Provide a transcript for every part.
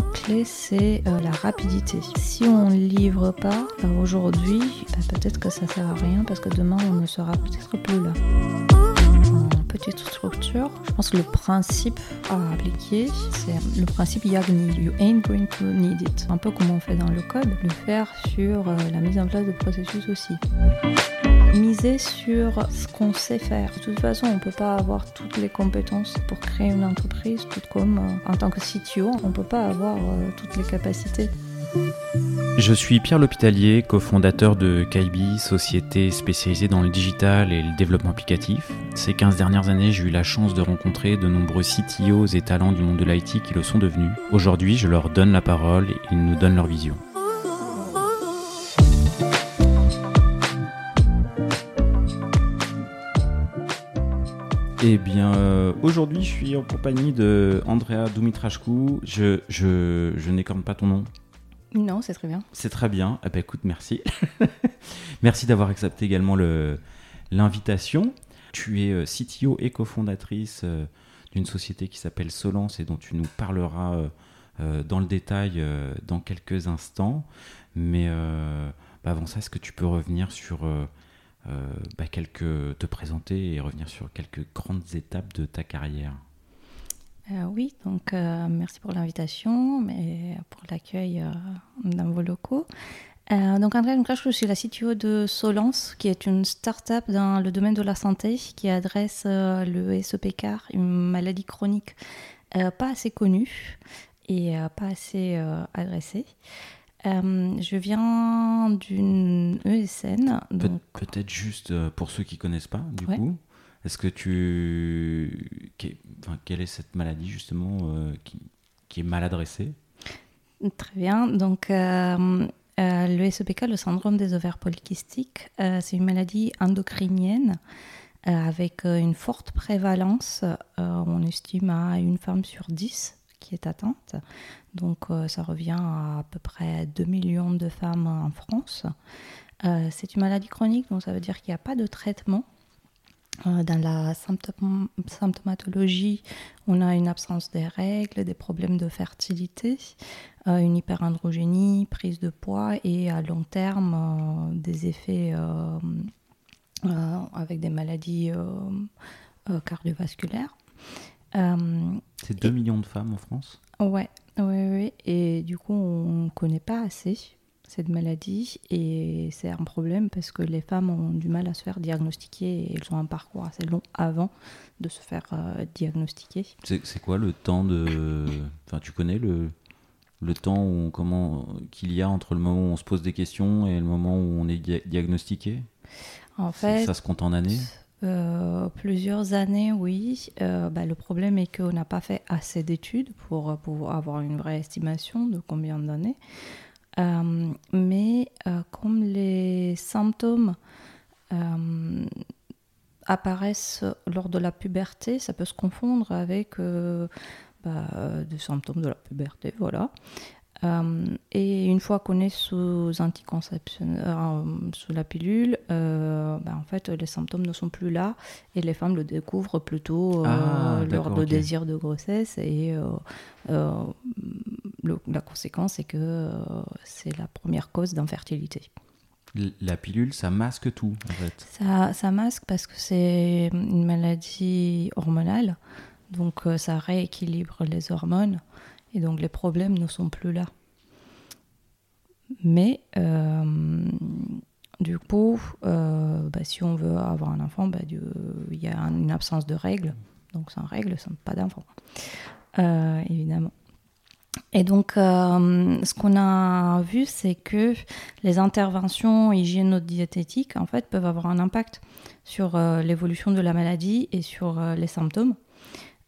mot-clé, c'est euh, la rapidité. Si on ne livre pas euh, aujourd'hui, bah, peut-être que ça sert à rien parce que demain, on ne sera peut-être plus là. Petite structure, je pense que le principe à appliquer, c'est le principe you ain't going to need it. Un peu comme on fait dans le code, le faire sur euh, la mise en place de processus aussi miser sur ce qu'on sait faire. De toute façon, on ne peut pas avoir toutes les compétences pour créer une entreprise, tout comme euh, en tant que CTO, on ne peut pas avoir euh, toutes les capacités. Je suis Pierre L'Hôpitalier, cofondateur de Kaibi, société spécialisée dans le digital et le développement applicatif. Ces 15 dernières années, j'ai eu la chance de rencontrer de nombreux CTOs et talents du monde de l'IT qui le sont devenus. Aujourd'hui, je leur donne la parole et ils nous donnent leur vision. Eh bien, euh, aujourd'hui, je suis en compagnie de Andrea Dumitrashku. Je, je, je n'écorne pas ton nom. Non, c'est très bien. C'est très bien. Eh ben, écoute, merci. merci d'avoir accepté également l'invitation. Tu es euh, CTO et cofondatrice euh, d'une société qui s'appelle Solence et dont tu nous parleras dans le détail dans quelques instants. Mais bah, avant ça, est-ce que tu peux revenir sur bah, quelques, te présenter et revenir sur quelques grandes étapes de ta carrière. Euh, oui, donc euh, merci pour l'invitation, mais pour l'accueil dans vos locaux. donc André je suis la CTO de Solence, qui est une start-up dans le domaine de la santé qui adresse le SEPK, une maladie chronique pas assez connue et pas assez adressée. Euh, je viens d'une ESN. Peut-être juste euh, pour ceux qui connaissent pas, du coup. Est-ce que tu. Enfin, quelle est cette maladie, justement, euh, qui, qui, est mal adressée? Très bien. Donc, le SEPK, le syndrome des ovaires polykystiques, c'est une maladie endocrinienne avec une forte prévalence. on estime à une femme sur dix qui est atteinte. Donc euh, ça revient à à peu près 2 millions de femmes en France. Euh, c'est une maladie chronique, donc ça veut dire qu'il n'y a pas de traitement. Euh, dans la symptomatologie, on a une absence des règles, des problèmes de fertilité, une hyperandrogénie, prise de poids et à long terme des effets avec des maladies cardiovasculaires. C'est 2 millions de femmes en France Ouais, oui, oui. Et du coup, on ne connaît pas assez cette maladie et c'est un problème parce que les femmes ont du mal à se faire diagnostiquer et elles ont un parcours assez long avant de se faire euh, diagnostiquer. C'est quoi le temps de... Enfin, tu connais le, le temps où, comment qu'il y a entre le moment où on se pose des questions et le moment où on est diagnostiqué? En fait... Ça se compte en années? Euh, plusieurs années, oui. Euh, bah, le problème est qu'on n'a pas fait assez d'études pour, pour, avoir une vraie estimation de combien d'années. Euh, mais comme les symptômes apparaissent lors de la puberté, ça peut se confondre avec bah, des symptômes de la puberté, voilà. Euh, et une fois qu'on est sous anticonception, euh, sous la pilule, euh, ben, en fait, les symptômes ne sont plus là et les femmes le découvrent plutôt ah, lors de désir de grossesse. Et la conséquence, c'est que c'est la première cause d'infertilité. La pilule, ça masque tout, en fait. Ça, ça masque parce que c'est une maladie hormonale, donc ça rééquilibre les hormones. Et donc les problèmes ne sont plus là. Mais euh, du coup, euh, bah, si on veut avoir un enfant, bah, il y a une absence de règles. Donc sans règles, sans pas d'enfant. Euh, évidemment. Et donc, ce qu'on a vu, c'est que les interventions hygiéno-diététiques, en fait, peuvent avoir un impact sur l'évolution de la maladie et sur les symptômes.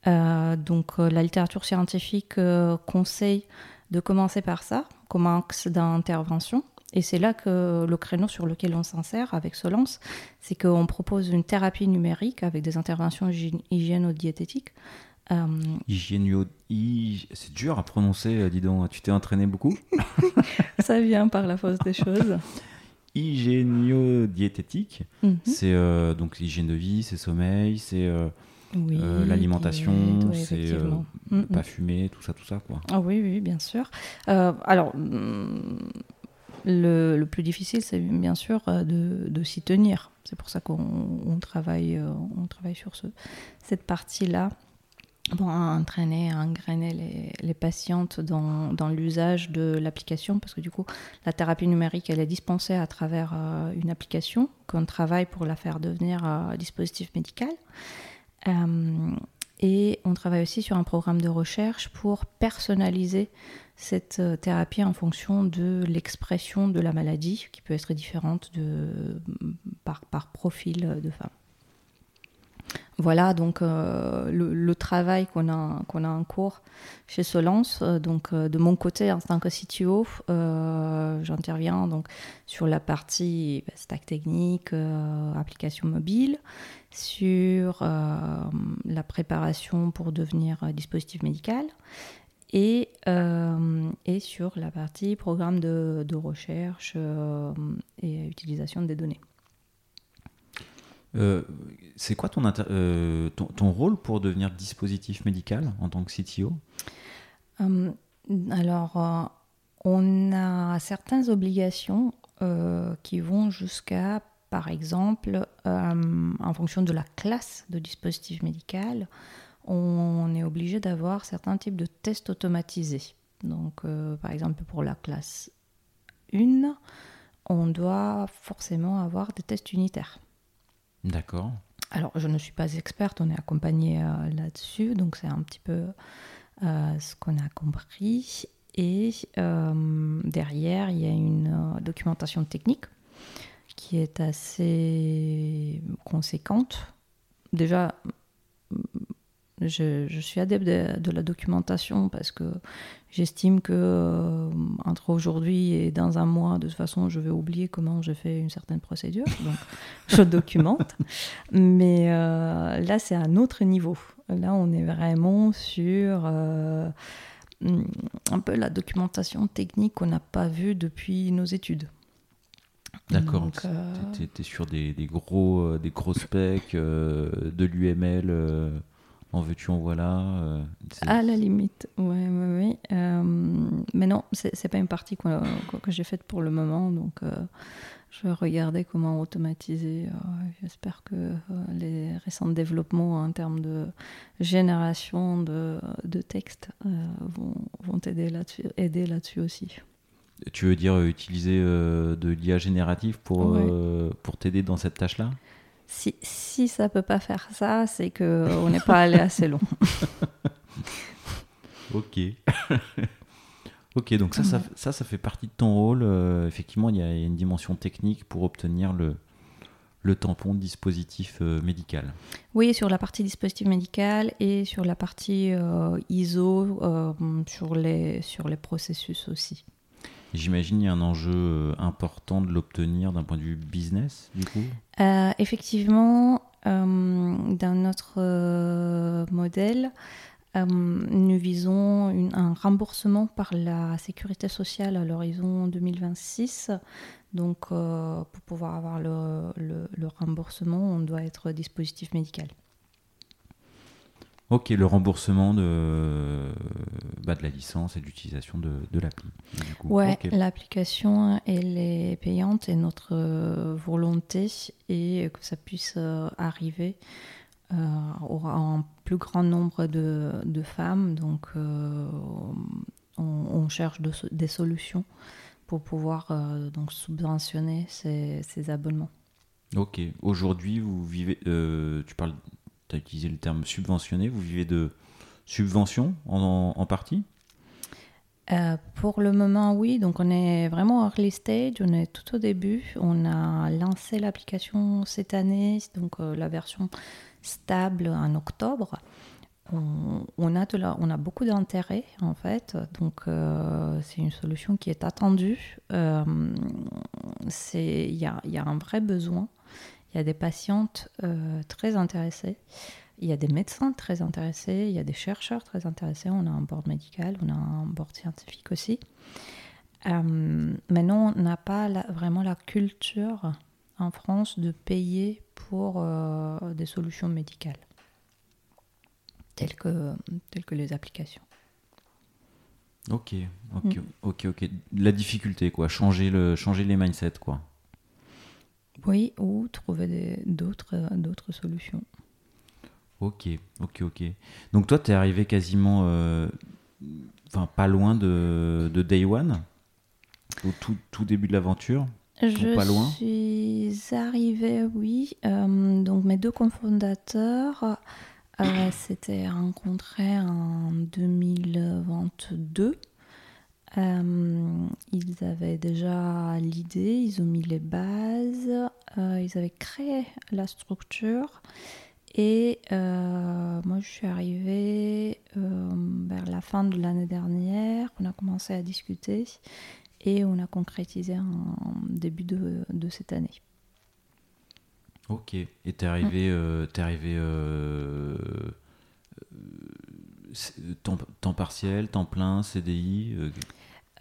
Euh, donc euh, la littérature scientifique euh, conseille de commencer par ça comme axe d'intervention. Et c'est là que le créneau sur lequel on s'insère avec Solence, c'est qu'on propose une thérapie numérique avec des interventions hygiéno-diététiques. Euh... C'est dur à prononcer, dis donc. Tu t'es entraîné beaucoup? Ça vient par la force des choses. Hygiéno-diététique, mhm. c'est donc hygiène de vie, c'est sommeil, c'est Oui, Euh, L'alimentation, oui, c'est euh, ne Mm, pas mm. fumer, tout ça, tout ça, quoi. Ah oui, oui, bien sûr. Euh, alors, mm, le, le plus difficile, c'est bien sûr euh, de, de s'y tenir. C'est pour ça qu'on on travaille, on travaille sur ce, cette partie-là. Bon, à entraîner, à engrainer les, les patientes dans, dans l'usage de l'application, parce que du coup, la thérapie numérique, elle est dispensée à travers euh, une application qu'on travaille pour la faire devenir euh, dispositif médical. Euh, et on travaille aussi sur un programme de recherche pour personnaliser cette euh, thérapie en fonction de l'expression de la maladie, qui peut être différente par profil de femme. Voilà donc euh, le, travail qu'on a, en cours chez Solence. Euh, donc euh, de mon côté, en tant que CTO, j'interviens donc sur la partie bah, stack technique, application mobile, sur la préparation pour devenir dispositif médical et, sur la partie programme de, recherche et utilisation des données. Euh, c'est quoi euh, ton, ton rôle pour devenir dispositif médical en tant que CTO Euh, alors, on a certaines obligations qui vont jusqu'à, par exemple, en fonction de la classe de dispositif médical, on est obligé d'avoir certains types de tests automatisés. Donc, par exemple, pour la classe 1, on doit forcément avoir des tests unitaires. D'accord. Alors, je ne suis pas experte, on est accompagné euh, là-dessus, donc c'est un petit peu euh, ce qu'on a compris. Et euh, derrière, il y a une documentation technique qui est assez conséquente. Déjà, je, je suis adepte de, de la documentation parce que j'estime que euh, entre aujourd'hui et dans un mois, de toute façon, je vais oublier comment j'ai fait une certaine procédure. Donc, je documente. Mais euh, là, c'est un autre niveau. Là, on est vraiment sur euh, un peu la documentation technique qu'on n'a pas vue depuis nos études. D'accord. Tu es, sur des, des gros, des gros specs, de l'UML, en veux-tu, en voilà. euh, À la limite, oui. Euh, mais non, c'est pas une partie qu'on- que j'ai faite pour le moment, donc euh, je vais regarder comment automatiser. euh, J'espère que euh, les récents développements en termes de génération de, de textes vont, vont aider là-dessus là-dessus aussi. Tu veux dire utiliser de l'IA générative pour, Ouais. pour t'aider dans cette tâche-là? Si, si ça peut pas faire ça, c'est qu'on n'est pas allé assez loin. Ok. ok, donc ça, ça, ça, ça fait partie de ton rôle. Euh, effectivement, il y, a il y a une dimension technique pour obtenir le, le tampon dispositif euh, médical. Oui, sur la partie dispositif médical et sur la partie euh, ISO, sur, les, sur les processus aussi. J'imagine il y a un enjeu euh, important de l'obtenir d'un point de vue business, du coup? Euh, effectivement, euh, dans notre modèle, nous visons un remboursement par la sécurité sociale à l'horizon 2026. Donc, pour pouvoir avoir le remboursement, on doit être dispositif médical. Ok, le remboursement de, bah, de la licence et de l'utilisation de, de l'appli. Ouais, l'application, elle est payante et notre euh, volonté est que ça puisse euh, arriver euh, un plus grand nombre de, de femmes. Donc, euh, on, on cherche de des solutions pour pouvoir euh, donc subventionner ces, ces abonnements. Ok, aujourd'hui, vous vivez. euh, tu parles. Tu as utilisé le terme subventionné. Vous vivez de subventions en, partie Euh, pour le moment, oui. Donc, on est vraiment early stage. On est tout au début. On a lancé l'application cette année, donc euh, la version stable en octobre. On, a, de la- on a beaucoup d'intérêt, en fait. Donc, euh, c'est une solution qui est attendue. Il y, a, y a un vrai besoin. Il y a des patientes euh, très intéressées. Il y a des médecins très intéressés, il y a des chercheurs très intéressés, on a un board médical, on a un board scientifique aussi. Euh, maintenant, on n'a pas la- vraiment la culture en France de payer pour euh, des solutions médicales. telles que, telles que les applications. Ok, ok, mm. ok, ok. La difficulté, quoi. Changer, le, changer les mindsets, quoi. Oui, ou trouver d'autres solutions. Ok, ok, ok. Donc toi, tu es arrivé quasiment, euh, enfin pas loin de, de, Day One, au tout, tout début de l'aventure Je pas loin? suis arrivée, oui. Euh, donc mes deux cofondateurs euh, s'étaient rencontrés en 2022. Euh, ils avaient déjà l'idée, ils ont mis les bases, euh, ils avaient créé la structure et euh, moi je suis arrivée vers la fin de l'année dernière, on a commencé à discuter et on a concrétisé en début de, de cette année. Ok, et t'es arrivé, mm. es arrivé temps, temps, partiel, temps plein, CDI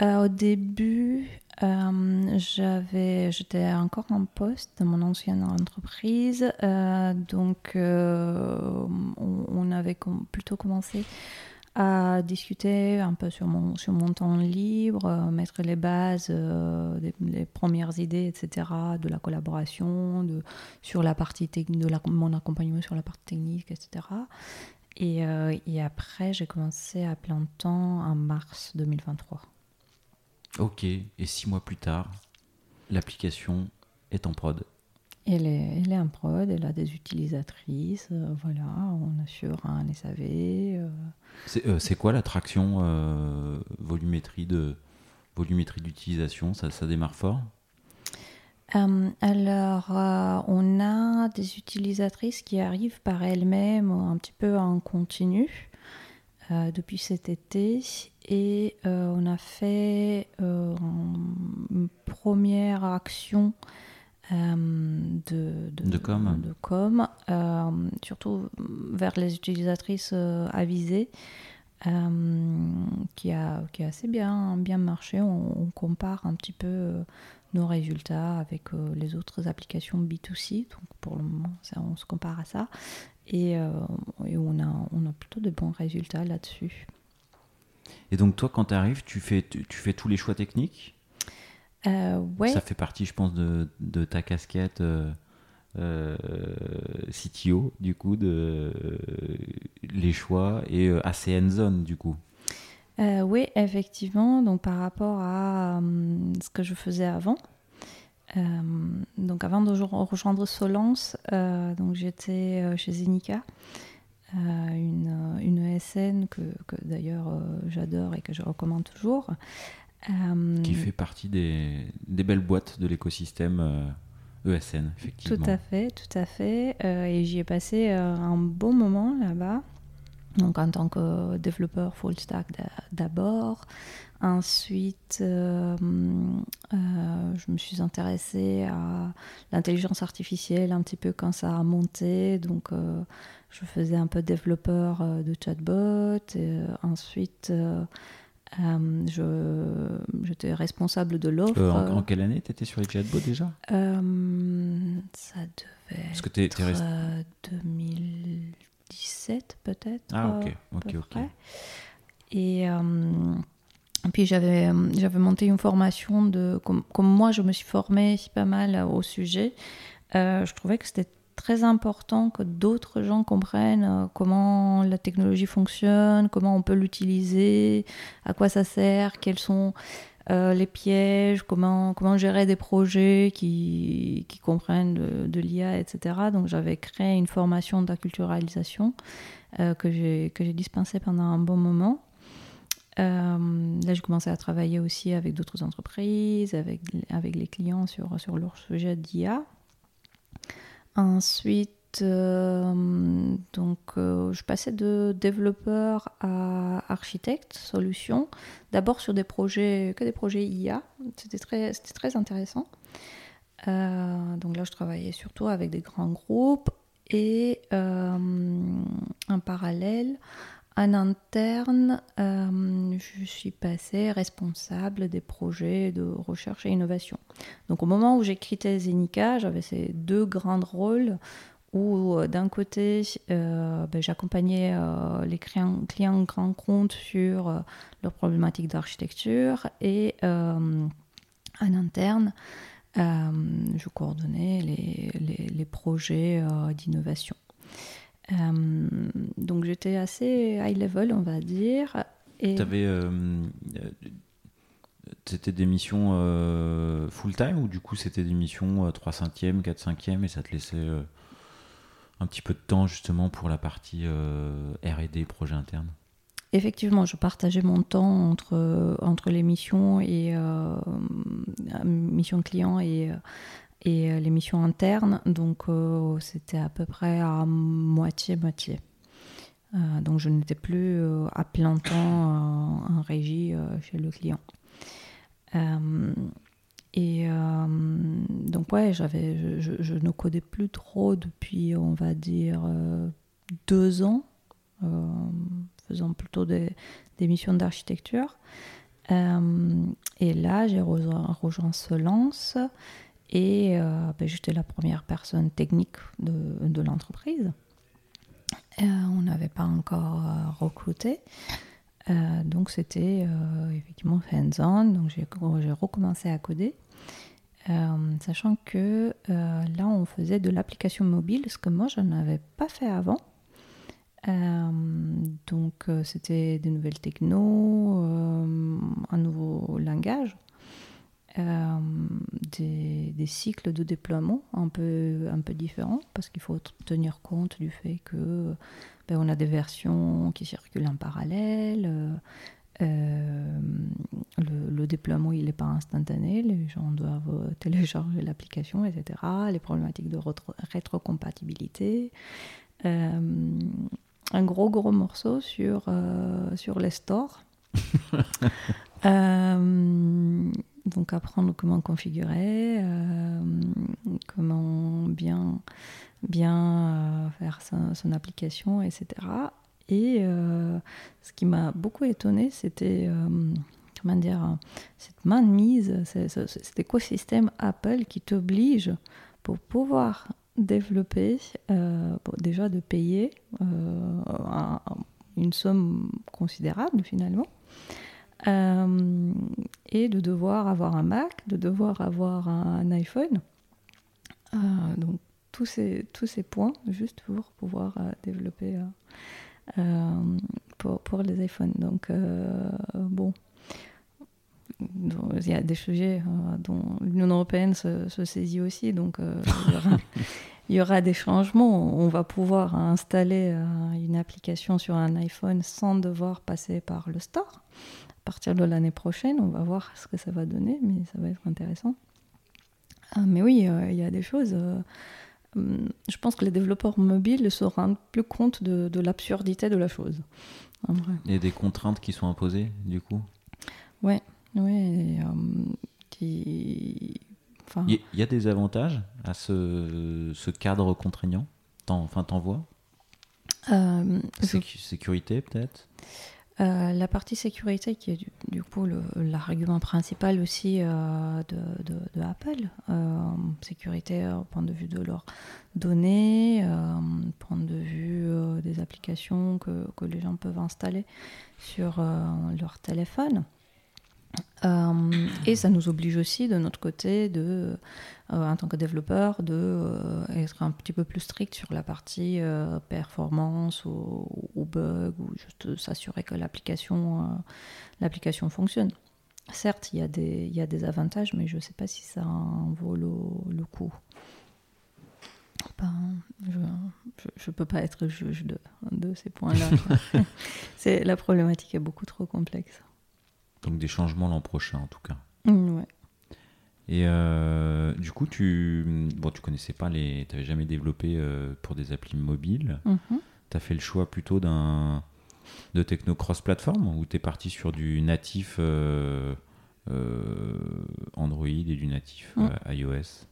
euh, au début, euh, j'avais, j'étais encore en poste dans mon ancienne entreprise, euh, donc on, avait plutôt commencé à discuter un peu sur mon, sur mon temps libre, mettre les bases, les premières idées, etc., de la collaboration, de, sur la partie de mon accompagnement sur la partie technique, etc. Et, et après, j'ai commencé à plein temps en mars 2023. Ok, et six mois plus tard, l'application est en prod. Elle est, elle est en prod, elle a des utilisatrices, euh, voilà, on assure un SAV. Euh. Euh, c'est quoi la traction volumétrie de volumétrie d'utilisation? Ça, ça démarre fort? Alors, on a des utilisatrices qui arrivent par elles-mêmes un petit peu en continu. Euh, depuis cet été et euh, on a fait euh, une première action de, de, com, de com surtout vers les utilisatrices avisées. qui, a, qui a assez bien, bien marché. On, compare un petit peu nos résultats avec les autres applications B2C. Donc pour le moment, on se compare à ça. Euh, et, on, a, on a plutôt de bons résultats là-dessus. Et donc toi, quand tu arrives, tu fais, tu, fais tous les choix techniques? Euh, ouais. Ça fait partie, je pense, de, de ta casquette euh, euh CTO, du coup, de les choix et assez hands-on, du coup. oui, effectivement. Donc par rapport à ce que je faisais avant, euh, donc avant de rejoindre Solence, euh, donc j'étais euh, chez Zenica, une, une, ESN que, que d'ailleurs j'adore et que je recommande toujours. Qui fait partie des, des belles boîtes de l'écosystème ESN, e effectivement. Tout à fait, tout à fait. et j'y ai passé un bon moment là-bas. Donc en tant que développeur full stack d'abord, Ensuite, euh, euh, je me suis intéressée à l'intelligence artificielle un petit peu quand ça a monté. Donc, euh, je faisais un peu développeur de chatbot. Et, ensuite, j'étais responsable de l'offre. En, quelle année tu étais sur les chatbots déjà? Ça devait Parce que être 2017 peut-être. Ah ok, ok, ok. Et puis j'avais, euh, j'avais monté une formation de comme, moi je me suis formée pas mal au sujet. Euh, je trouvais que c'était très important que d'autres gens comprennent euh, comment la technologie fonctionne, comment on peut l'utiliser, à quoi ça sert, quels sont les pièges, comment, comment gérer des projets qui, qui comprennent de, l'IA, etc. Donc j'avais créé une formation d'acculturalisation j'ai, que j'ai dispensée pendant un bon moment. Euh, là, j'ai commencé à travailler aussi avec d'autres entreprises, avec, avec les clients sur, sur leur sujet d'IA. Ensuite, euh, donc, euh, je passais de développeur à architecte solution. D'abord sur des projets, que des projets IA. C'était très, très intéressant. donc là, je travaillais surtout avec des grands groupes et en parallèle, en interne, euh, je suis passée responsable des projets de recherche et innovation. Donc au moment où j'ai quitté Zenica, j'avais ces deux grands rôles où d'un côté, ben, j'accompagnais les clients, clients grands comptes sur leurs problématiques d'architecture et en interne, je coordonnais les projets d'innovation. Donc j'étais assez high level, on va dire. Et... Avais, c'était des missions euh, full-time ou du coup c'était des missions 3 5e, 4 5e et ça te laissait euh, un petit peu de temps justement pour la partie euh, RD, projet interne? Effectivement, je partageais mon temps entre, entre les missions et missions clients et, et les missions internes, donc c'était à peu près à moitié-moitié. donc je n'étais plus à plein temps en régie chez le client. Euh, et euh, donc ouais, je, ne codais plus trop depuis, on va dire, euh, deux ans, faisant plutôt des, missions d'architecture. et là, j'ai rejoint, rejoint Solence et ben, j'étais la première personne technique de, l'entreprise. on n'avait pas encore recruté. Euh, donc c'était euh, effectivement hands-on, donc j'ai recommencé à coder, euh, sachant que là on faisait de l'application mobile, ce que moi je n'avais pas fait avant. donc c'était des nouvelles technos, un nouveau langage. Des, des, cycles de déploiement un peu, un peu différents parce qu'il faut tenir compte du fait que ben, on a des versions qui circulent en parallèle. Euh, euh, le, déploiement, il n'est pas instantané. Les gens doivent euh, télécharger l'application, etc. Les problématiques de rétrocompatibilité. un gros, gros morceau sur, sur les stores. donc apprendre comment configurer, comment bien bien euh, faire son, application, etc. Et euh, ce qui m'a beaucoup étonné, c'était euh, comment dire, cette mainmise, cet écosystème Apple qui t'oblige pour pouvoir développer, déjà de payer une somme considérable finalement, et de devoir avoir un Mac, de devoir avoir un, iPhone. donc tous ces, tous ces points juste pour pouvoir euh, développer euh, euh, pour, les iPhones. Donc, bon, il y a des sujets dont l'Union européenne se, saisit aussi, donc il, y aura, des changements. On va pouvoir installer une application sur un iPhone sans devoir passer par le store. À partir de l'année prochaine, on va voir ce que ça va donner, mais ça va être intéressant. mais oui, il y a des choses je pense que les développeurs mobiles se rendent plus compte de, l'absurdité de la chose. A des contraintes qui sont imposées, du coup? Ouais, ouais. Euh, qui... enfin... Il y a des avantages à ce, ce cadre contraignant? Enfin, t'en vois? Euh, Sécurité, peut-être? Euh, la partie sécurité, qui est du, coup l'argument principal aussi euh, de, Apple, euh, sécurité au point de vue de leurs données, point de vue des applications que, que, les gens peuvent installer sur leur téléphone. Euh, et ça nous oblige aussi de notre côté, de, euh, en tant que développeur, de euh, être un petit peu plus strict sur la partie performance ou, bug, ou juste s'assurer que l'application l'application fonctionne. Certes, il y, a des, il y a des avantages, mais je ne sais pas si ça en vaut le, le coup. Ben, je ne peux pas être juge de, de ces points-là. la problématique est beaucoup trop complexe. Donc des changements l'an prochain en tout cas. Mm, ouais. Et euh, du coup, tu bon, tu connaissais pas les, tu n'avais jamais développé euh, pour des applis mobiles. Mm-hmm. Tu as fait le choix plutôt d'un de techno cross platform ou tu es parti sur du natif euh, Android et du natif mm. iOS?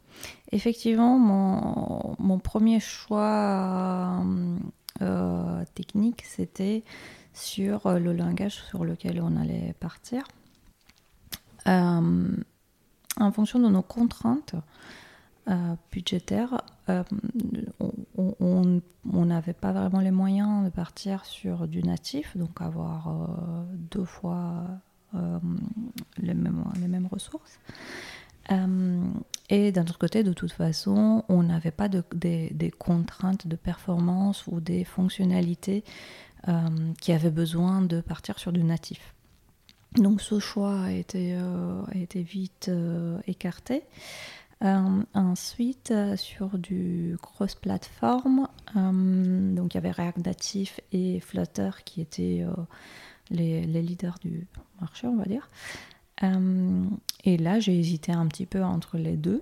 Effectivement, mon, mon premier choix technique, c'était sur euh, le langage sur lequel on allait partir. Euh, en fonction de nos contraintes, budgétaires, on n'avait pas vraiment les moyens de partir sur du natif, donc avoir deux fois les, mêmes, les mêmes ressources. Et d'un autre côté, de toute façon, on n'avait pas de, des, contraintes de performance ou des fonctionnalités euh, qui avaient besoin de partir sur du natif. Donc ce choix a été, euh, a été vite euh, écarté. ensuite, sur du cross-platform, donc il y avait React Native et Flutter qui étaient les, les, leaders du marché, on va dire. Euh, et là, j'ai hésité un petit peu entre les deux.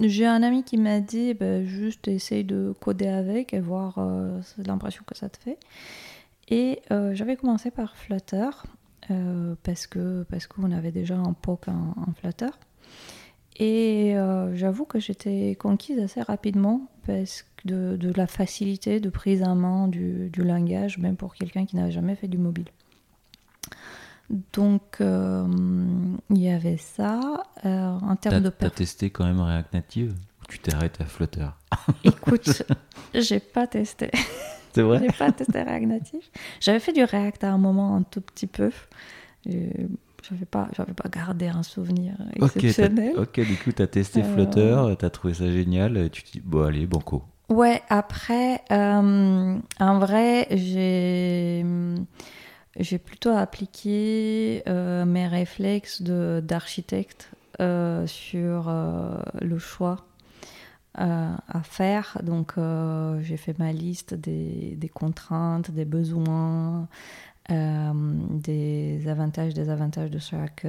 Euh, j'ai un ami qui m'a dit bah, juste essaye de coder avec et voir euh, l'impression que ça te fait. Et j'avais commencé par Flutter parce que parce qu'on avait déjà un POC en, Flutter. Et j'avoue que j'étais conquise assez rapidement parce de, la facilité de prise en main du langage, même pour quelqu'un qui n'avait jamais fait du mobile. Donc, euh, il y avait ça. Euh, en termes de T'as testé quand même React Native ou tu t'arrêtes à Flutter Écoute, j'ai pas testé. C'est vrai J'ai pas testé React Native. J'avais fait du React à un moment un tout petit peu. J'avais pas, j'avais pas gardé un souvenir exceptionnel. Ok, du coup, tu as testé euh, Flutter, tu as trouvé ça génial, et tu te dis, bon, allez, banco. Ouais, après, en vrai, j'ai j'ai plutôt appliqué euh, mes réflexes d'architecte euh, sur euh, le choix à faire. Donc, j'ai fait ma liste des, des contraintes, des besoins, des avantages, des avantages de chaque,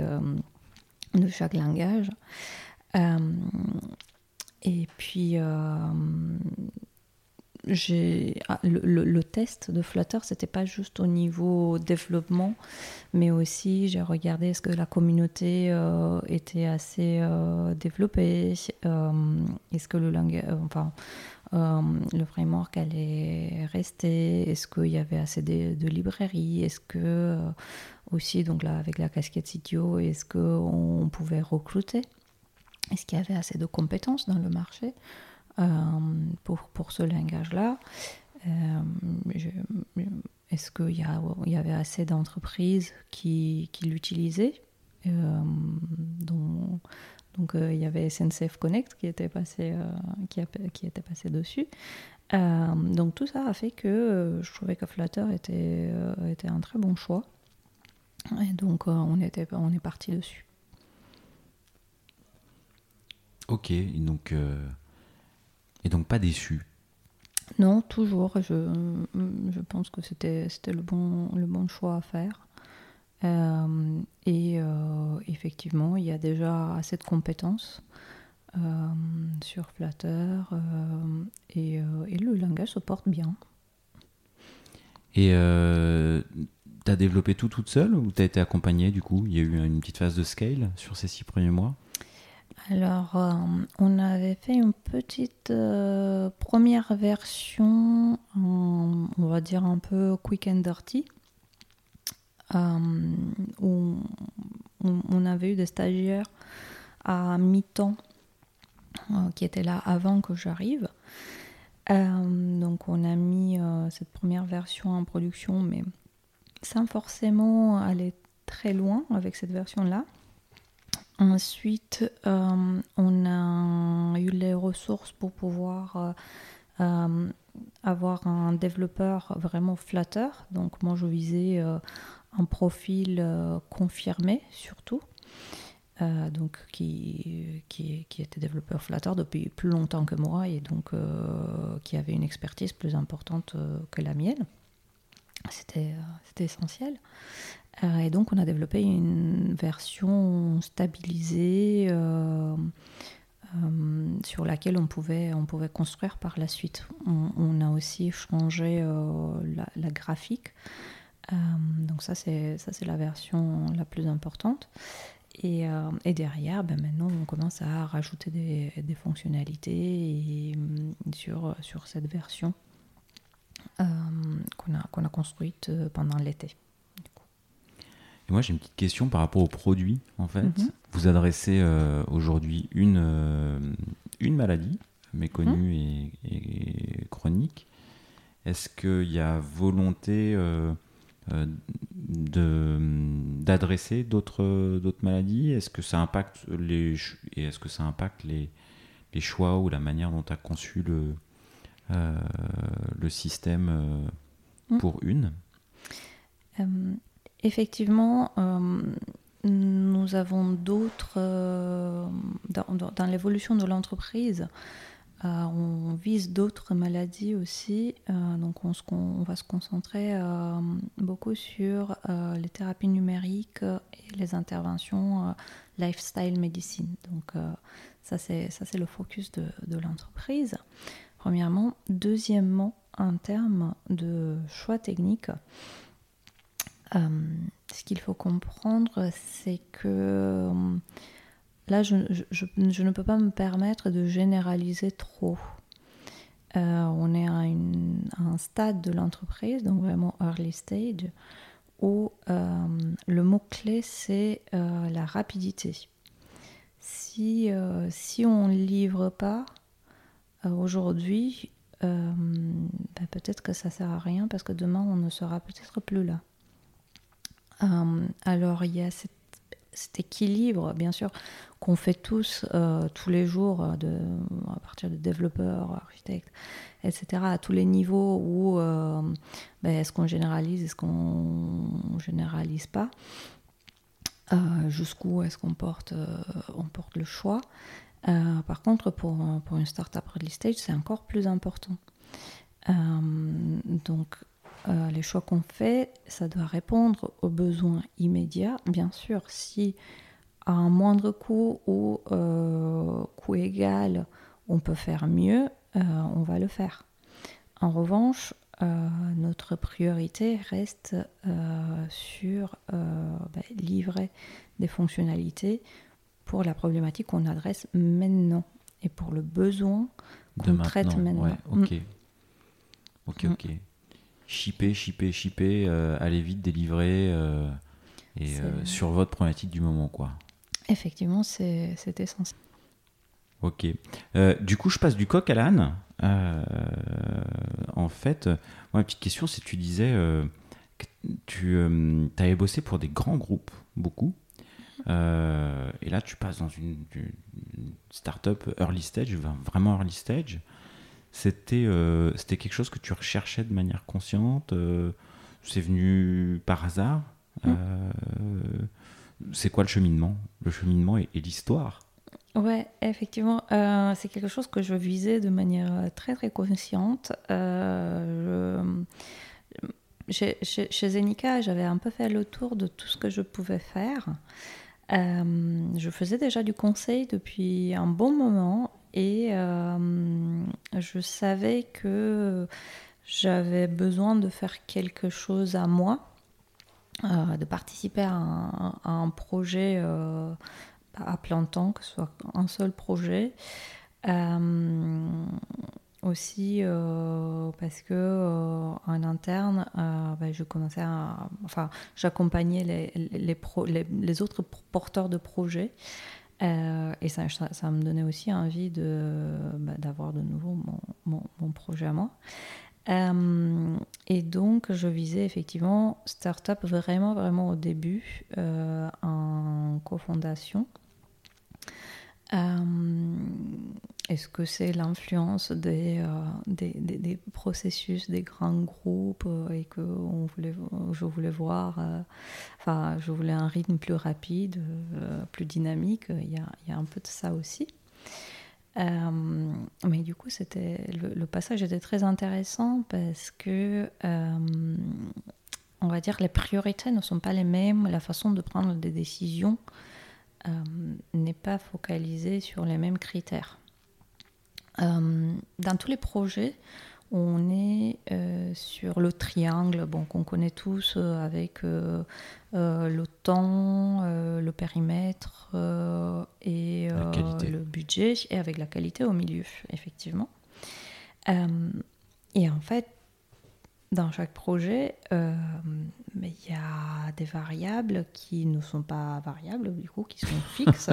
de chaque langage. et puis, ah, le, test de Flutter, c'était pas juste au niveau développement, mais aussi j'ai regardé est-ce que la communauté euh, était assez euh, développée, euh, est-ce que le framework allait rester, est-ce qu'il y avait assez de, librairies, est-ce que aussi donc là avec la casquette CTO, est-ce qu'on pouvait recruter, est-ce qu'il y avait assez de compétences dans le marché pour, pour ce langage-là. Euh, est-ce qu'il y, y, avait assez d'entreprises qui, qui l'utilisaient euh, donc il y avait SNCF Connect qui était passé, qui, qui, était passé dessus. donc tout ça a fait que je trouvais que Flutter était, était un très bon choix. Et donc on, était, on est parti dessus. Ok, donc et donc pas déçu Non, toujours. Je, je pense que c'était le bon, le bon choix à faire. Euh, et euh, effectivement, il y a déjà assez de compétences euh, sur Flutter et, et, le langage se porte bien. Et tu as développé tout toute seule ou tu as été accompagnée du coup? Il y a eu une petite phase de scale sur ces six premiers mois? Alors, euh, on avait fait une petite euh, première version, on va dire un peu quick and dirty, euh, où on, avait eu des stagiaires à mi-temps qui étaient là avant que j'arrive. donc, on a mis cette première version en production, mais sans forcément aller très loin avec cette version-là. Ensuite, euh, on a eu les ressources pour pouvoir euh, euh, avoir un développeur vraiment flatteur. Donc moi, je visais un profil confirmé surtout. donc qui, qui, qui, était développeur flatteur depuis plus longtemps que moi et donc qui avait une expertise plus importante que la mienne. C'était essentiel. Euh, et donc on a développé une version stabilisée euh, euh, sur laquelle on pouvait, on pouvait construire par la suite. On, a aussi changé la, graphique. donc ça c'est, la version la plus importante. Et, et derrière, ben maintenant, on commence à rajouter des, des fonctionnalités sur, sur cette version qu'on, a, qu'on a construite pendant l'été. Et moi, j'ai une petite question par rapport aux produits, en fait. Mhm. Vous adressez euh, aujourd'hui une, euh, une maladie méconnue et, et chronique. Est-ce qu'il y a volonté euh, d'adresser d'autres d'autres maladies? Est-ce que ça impacte les et est-ce que ça impacte les, les choix ou la manière dont tu as conçu le, euh, le système euh, Mm. pour une? Euh, effectivement, euh, nous avons d'autres. euh, dans l'évolution de l'entreprise, euh, on vise d'autres maladies aussi. donc, on, va se concentrer beaucoup sur les thérapies numériques et les interventions lifestyle medicine. Donc, ça, c'est le focus de, de l'entreprise. Premièrement. Deuxièmement, en termes de choix techniques, ce qu'il faut comprendre, c'est que euh, là, je, ne peux pas me permettre de généraliser trop. Euh, on est à, un stade de l'entreprise, donc vraiment early stage, où euh, le mot-clé, c'est euh, la rapidité. Si, euh, si on ne livre pas euh, aujourd'hui, euh, ben, peut-être que ça sert à rien parce que demain, on ne sera peut-être plus là. Euh, alors, il y a cet, équilibre, bien sûr, qu'on fait tous, euh, tous les jours, euh, à partir de développeurs, architectes, etc., à tous les niveaux où euh, ben, est-ce qu'on généralise, est-ce qu'on généralise pas, jusqu'où est-ce qu'on porte, on porte le choix. Par contre, pour, pour une startup early stage, c'est encore plus important. Donc, euh, les choix qu'on fait, ça doit répondre aux besoins immédiats. Bien sûr, si à un moindre coût ou euh, coût égal, on peut faire mieux, euh, on va le faire. En revanche, notre priorité reste sur bah, livrer des fonctionnalités pour la problématique qu'on adresse maintenant et pour le besoin qu'on traite maintenant. Ouais, ok. Mm. Ok, Mm. ok. Shipper, shipper, shipper, euh, aller vite, délivrer, euh, et euh, sur votre problématique du moment, quoi. Effectivement, c'est essentiel. Ok. Euh, du coup, je passe du coq à l'âne. En fait, moi, ma petite question, c'est tu disais que tu avais bossé pour des grands groupes, beaucoup. Euh, et là, tu passes dans une, une start-up early stage, vraiment early stage. C'était euh, c'était quelque chose que tu recherchais de manière consciente euh, C'est venu par hasard Mm. Euh, C'est quoi le cheminement? Le cheminement et, et l'histoire Ouais, effectivement, euh, c'est quelque chose que je visais de manière très très consciente. Euh, je- chez, chez, chez Zenica, j'avais un peu fait le tour de tout ce que je pouvais faire. Euh, je faisais déjà du conseil depuis un bon moment et euh, je savais que j'avais besoin de faire quelque chose à moi, euh, de participer à un, projet euh, à plein temps, que ce soit un seul projet. Aussi parce que en interne, ben, je commençais enfin, j'accompagnais les, les autres porteurs de projets. Euh, et ça, ça, me donnait aussi envie de, bah, d'avoir de nouveau mon, mon, projet à moi. Euh, et donc, je visais effectivement start-up vraiment, vraiment au début, euh, en cofondation. Est-ce que c'est l'influence des, euh, des, des, processus des grands groupes euh, et que je voulais voir, euh, enfin, je voulais un rythme plus rapide, plus dynamique. Il y, a, un peu de ça aussi. Mais du coup, c'était le, le, passage était très intéressant parce que, on va dire, les priorités ne sont pas les mêmes, la façon de prendre des décisions n'est pas focalisée sur les mêmes critères. Euh, dans tous les projets, on est euh, sur le triangle bon, qu'on connaît tous euh, avec euh, le temps, le périmètre et le budget, et avec la qualité au milieu, effectivement. Et en fait, dans chaque projet, il y a des variables qui ne sont pas variables, du coup, qui sont fixes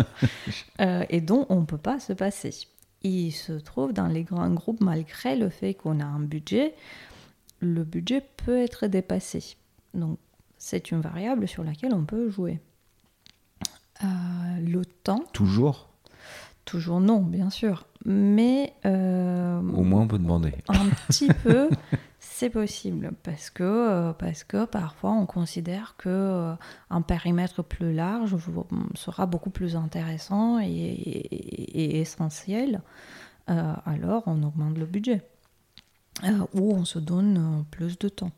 et dont on ne peut pas se passer. Il se trouve dans les grands groupes, malgré le fait qu'on a un budget, le budget peut être dépassé. Donc, c'est une variable sur laquelle on peut jouer. Euh, le temps. Toujours? Toujours non, bien sûr. Mais. Au moins, on peut demander. Un petit peu. C'est possible parce que, euh, parce que parfois on considère que euh, un périmètre plus large sera beaucoup plus intéressant et, essentiel. Euh, alors on augmente le budget ou on se donne plus de temps.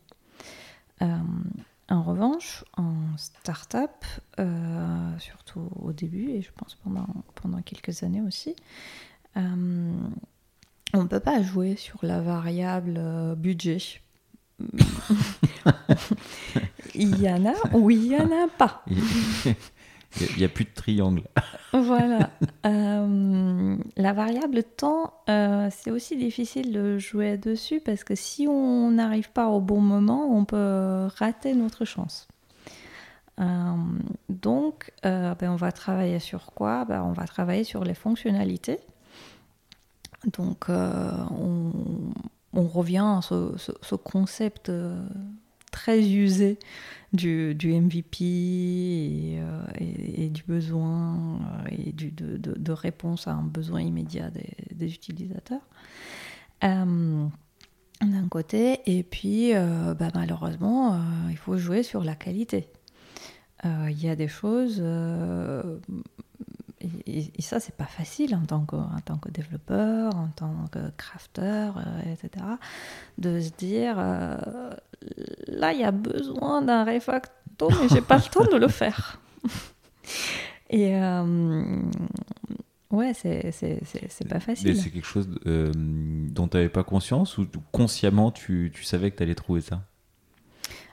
en revanche, en start-up, surtout au début et je pense pendant, pendant quelques années aussi, on ne peut pas jouer sur la variable euh, budget. il y en a ou il y en a pas. Il n'y a plus de triangle. voilà. Euh, la variable temps, euh, c'est aussi difficile de jouer dessus parce que si on n'arrive pas au bon moment, on peut rater notre chance. donc, ben, on va travailler sur quoi? Ben, On va travailler sur les fonctionnalités donc euh, on, revient à ce, concept euh, très usé du, MVP euh, et, du besoin et de, réponse à un besoin immédiat des, utilisateurs. d'un côté, et puis bah, malheureusement, il faut jouer sur la qualité. Il y a des choses et, ça, c'est pas facile en tant, que, tant que développeur, en tant que crafter, euh, etc. De se dire, euh, là, il y a besoin d'un refacto, mais j'ai pas le temps de le faire. et euh, ouais, c'est, pas facile. C'est quelque chose dont tu n'avais pas conscience ou consciemment tu, tu savais que tu allais trouver ça?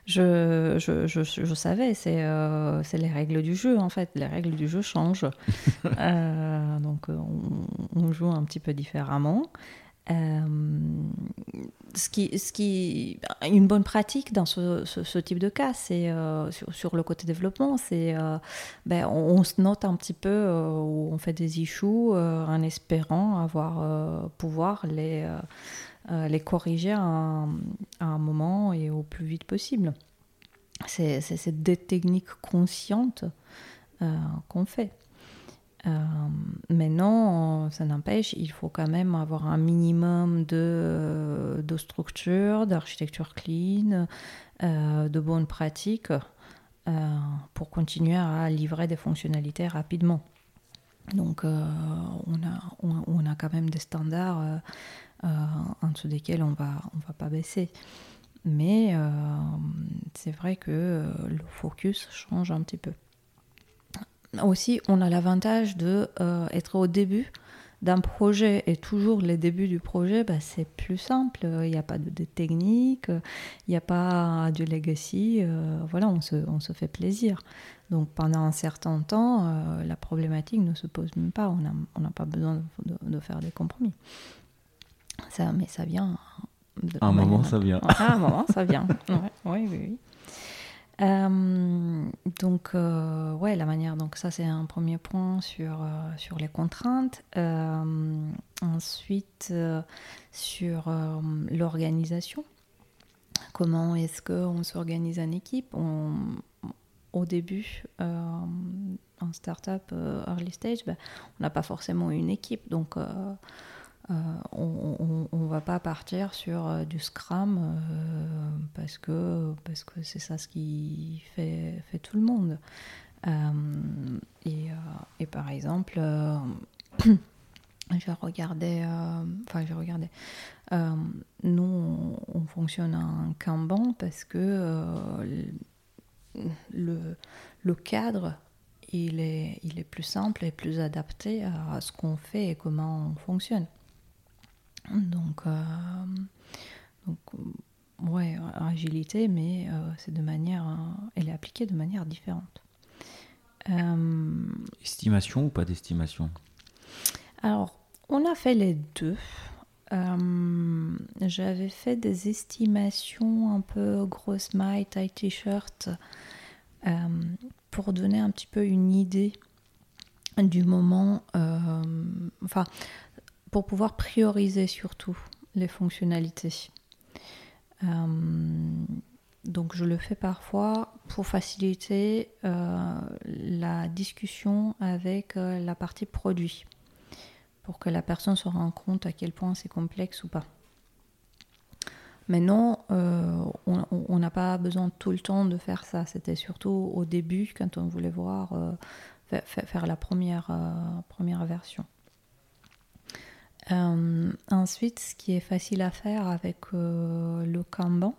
Je, je, je, je savais, c'est euh, les règles du jeu en fait. Les règles du jeu changent. euh, donc on, on, joue un petit peu différemment. Euh, ce qui, ce qui, une bonne pratique dans ce, ce, type de cas, c'est euh, sur, sur, le côté développement, c'est ben, on, on, se note un petit peu où on fait des issues en espérant avoir pouvoir les euh, les corriger à un, moment et au plus vite possible. C'est des techniques conscientes euh, qu'on fait. Euh, maintenant, ça n'empêche, il faut quand même avoir un minimum de, de structure, d'architecture clean, de bonnes pratiques pour continuer à livrer des fonctionnalités rapidement. Donc, on, a, on, a, quand même des standards euh, en dessous desquels on va, on va pas baisser. Mais euh, c'est vrai que euh, le focus change un petit peu. Aussi, on a l'avantage d'être au début d'un projet et toujours les débuts du projet, bah, c'est plus simple. Il n'y a pas de, technique, il n'y a pas de legacy. voilà, on se, on se, fait plaisir. Donc pendant un certain temps, la problématique ne se pose même pas. On n'a pas besoin de, de, faire des compromis. Ça, mais ça vient. un moment, ça vient. un moment, ça vient. oui, oui, oui. Euh, donc, euh, ouais, la manière. Donc, ça, c'est un premier point sur, euh, sur les contraintes. ensuite, sur l'organisation. Comment est-ce qu'on s'organise en équipe? On, Au début, en startup early stage, ben, on n'a pas forcément une équipe. Donc, euh, on ne va pas partir sur euh, du Scrum euh, parce que parce que c'est ça ce qui fait, fait tout le monde. Et, et, par exemple, j'ai regardé, enfin j'ai regardé, nous on, fonctionne en Kanban parce que le, le cadre il est, il est plus simple et plus adapté à ce qu'on fait et comment on fonctionne. Donc, euh, donc ouais, agilité, mais euh, c'est de manière, elle est appliquée de manière différente. Euh, estimation ou pas d'estimation? Alors, on a fait les deux. euh, j'avais fait des estimations un peu grosse maille, taille t-shirt, euh, pour donner un petit peu une idée du moment, euh, enfin, pour pouvoir prioriser surtout les fonctionnalités. donc je le fais parfois pour faciliter la discussion avec la partie produit pour que la personne se rende compte à quel point c'est complexe ou pas. Maintenant, euh, on n'a pas besoin tout le temps de faire ça. C'était surtout au début, quand on voulait voir euh, faire, la euh, première version. Ensuite, ce qui est facile à faire avec le Kanban,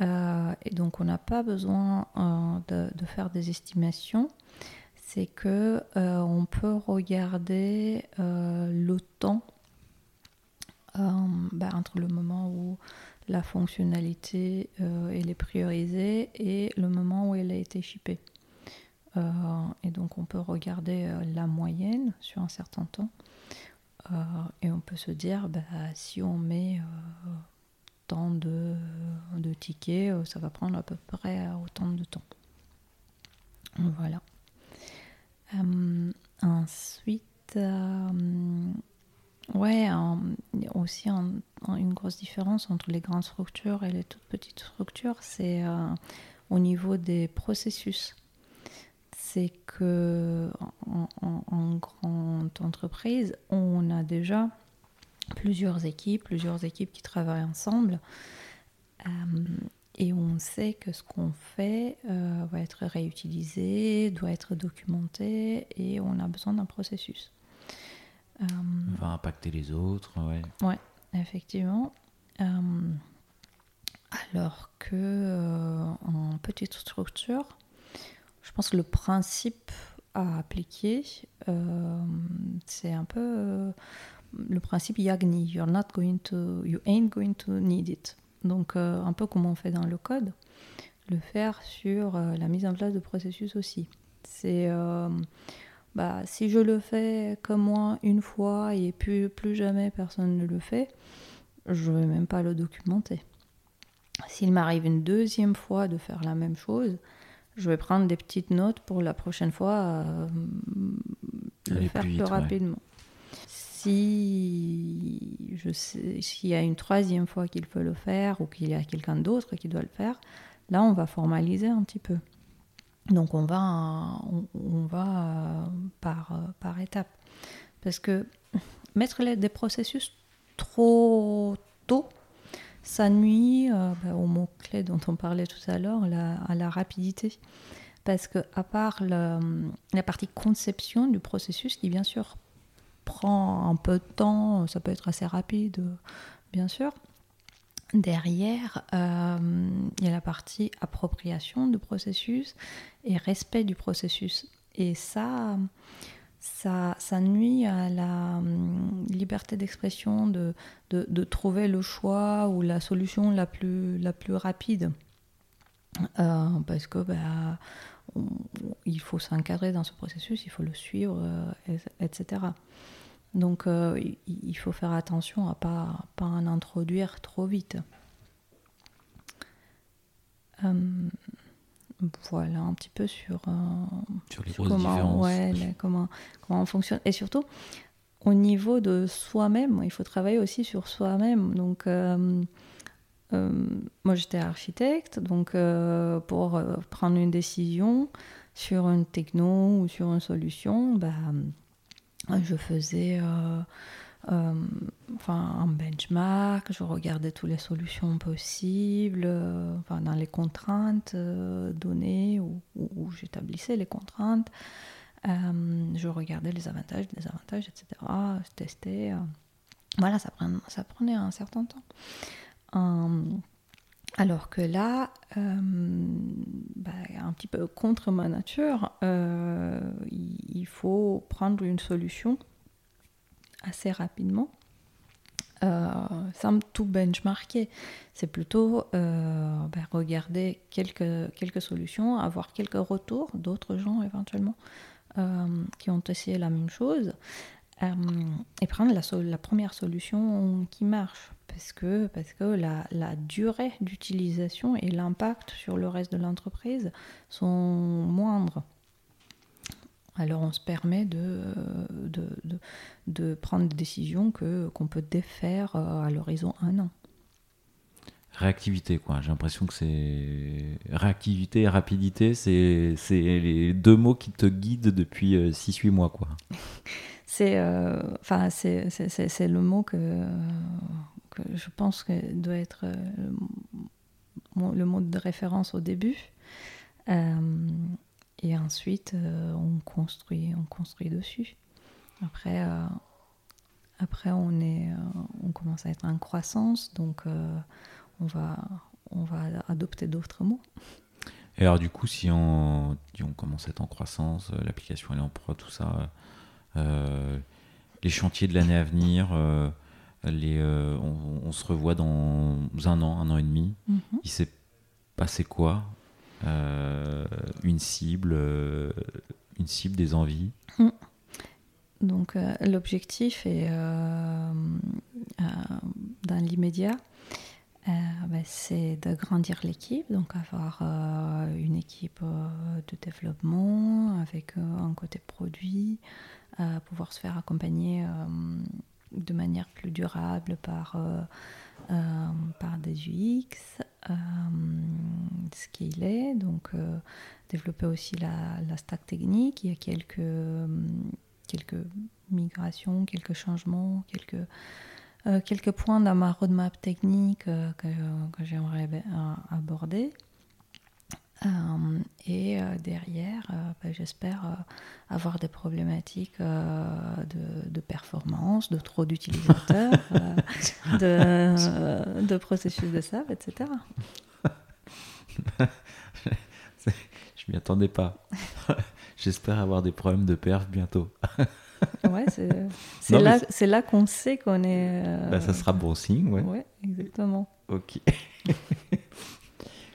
et donc on n'a pas besoin de, faire des estimations, c'est que euh, on peut regarder euh, le temps euh, bah, entre le moment où la fonctionnalité est priorisée et le moment où elle a été shippée. et donc on peut regarder la moyenne sur un certain temps et on peut se dire bah, si on met tant de, de tickets, ça va prendre à peu près autant de temps. Voilà. Euh, ensuite, euh, ouais, aussi une grosse différence entre les grandes structures et les toutes petites structures, c'est euh, au niveau des processus. C'est que en, grande entreprise, on a déjà plusieurs équipes, plusieurs équipes qui travaillent ensemble. Et on sait que ce qu'on fait euh, va être réutilisé, doit être documenté, et on a besoin d'un processus. Euh, va impacter les autres, ouais. Ouais, effectivement. Euh, alors que en petite structure, je pense que le principe à appliquer, c'est un peu le principe Yagni. You're not going to, you ain't going to need it. Donc euh, un peu comme on fait dans le code, le faire sur euh, la mise en place de processus aussi. C'est euh, bah, si je le fais comme moi une fois et plus, plus jamais personne ne le fait, je ne vais même pas le documenter. S'il m'arrive une deuxième fois de faire la même chose, je vais prendre des petites notes pour la prochaine fois le faire plus, rapidement si je s'il y a une troisième fois qu'il faut le faire ou qu'il y a quelqu'un d'autre qui doit le faire, là on va formaliser un petit peu. Donc on va, on, va par, par étapes. Parce que mettre des processus trop tôt, ça nuit euh, bah, au mot-clé dont on parlait tout à l'heure, à la rapidité. Parce que à part la partie conception du processus, qui bien sûr prend un peu de temps, ça peut être assez rapide, bien sûr. Derrière, euh, il y a la partie appropriation du processus et respect du processus. Et ça, ça, ça nuit à la hum, liberté d'expression de, de, trouver le choix ou la solution la plus, la plus rapide. Euh, parce que bah, il faut s'encadrer dans ce processus, il faut le suivre, euh, etc. Donc euh, il faut faire attention à ne pas, pas en introduire trop vite. Euh, voilà un petit peu sur, sur les comment, ouais, comment, comment on fonctionne. Et surtout, au niveau de soi-même, il faut travailler aussi sur soi-même. Donc, moi j'étais architecte, donc pour prendre une décision sur une techno ou sur une solution, bah, je faisais euh, euh, enfin, un benchmark, je regardais toutes les solutions possibles, euh, enfin, dans les contraintes données où, j'établissais les contraintes. je regardais les avantages, les avantages, etc. Je testais. voilà, ça, prenait, ça prenait un certain temps. Alors que là, bah, un petit peu contre ma nature, il faut prendre une solution assez rapidement. Euh, sans tout benchmarker. C'est plutôt euh, ben, regarder quelques, quelques solutions, avoir quelques retours d'autres gens éventuellement euh, qui ont essayé la même chose. et prendre la, première solution qui marche parce que, parce que la durée d'utilisation et l'impact sur le reste de l'entreprise sont moindres. Alors on se permet de, de, de, de prendre des décisions que, qu'on peut défaire à l'horizon un an. Réactivité quoi. J'ai l'impression que c'est réactivité et rapidité c'est les deux mots qui te guident depuis 6-8 euh, mois quoi. C'est euh, enfin c'est le mot que, que, je pense que doit être euh, le mot de référence au début et ensuite on construit on construit dessus après après on est on commence à être en croissance donc on va, on va adopter d'autres mots. Et alors du coup, si on, on commence à être en croissance, euh, l'application elle est en pro, tout ça, euh, les chantiers de l'année à venir, euh, les, on, se revoit dans un an, un an et demi. Mhm. Il s'est passé quoi Une cible, une cible des envies. Mhm. Donc l'objectif est dans l'immédiat euh, ben, c'est d'agrandir l'équipe, donc avoir euh, une équipe euh, de développement avec un côté produit, pouvoir se faire accompagner de manière plus durable par, par des UX, ce qu'il est, donc développer aussi la, stack technique. Il y a quelques, quelques migrations, quelques changements, quelques euh, quelques points dans ma roadmap technique euh, que, que j'aimerais euh, aborder. Et derrière, ben, j'espère avoir des problématiques de, de, performance, de trop d'utilisateurs, de, de, processus de SAP, etc. Je m'y attendais pas. J'espère avoir des problèmes de perf bientôt. ouais, c'est là, là qu'on sait qu'on est. Euh, bah, ça sera bon signe, ouais. Ouais, exactement. Ok.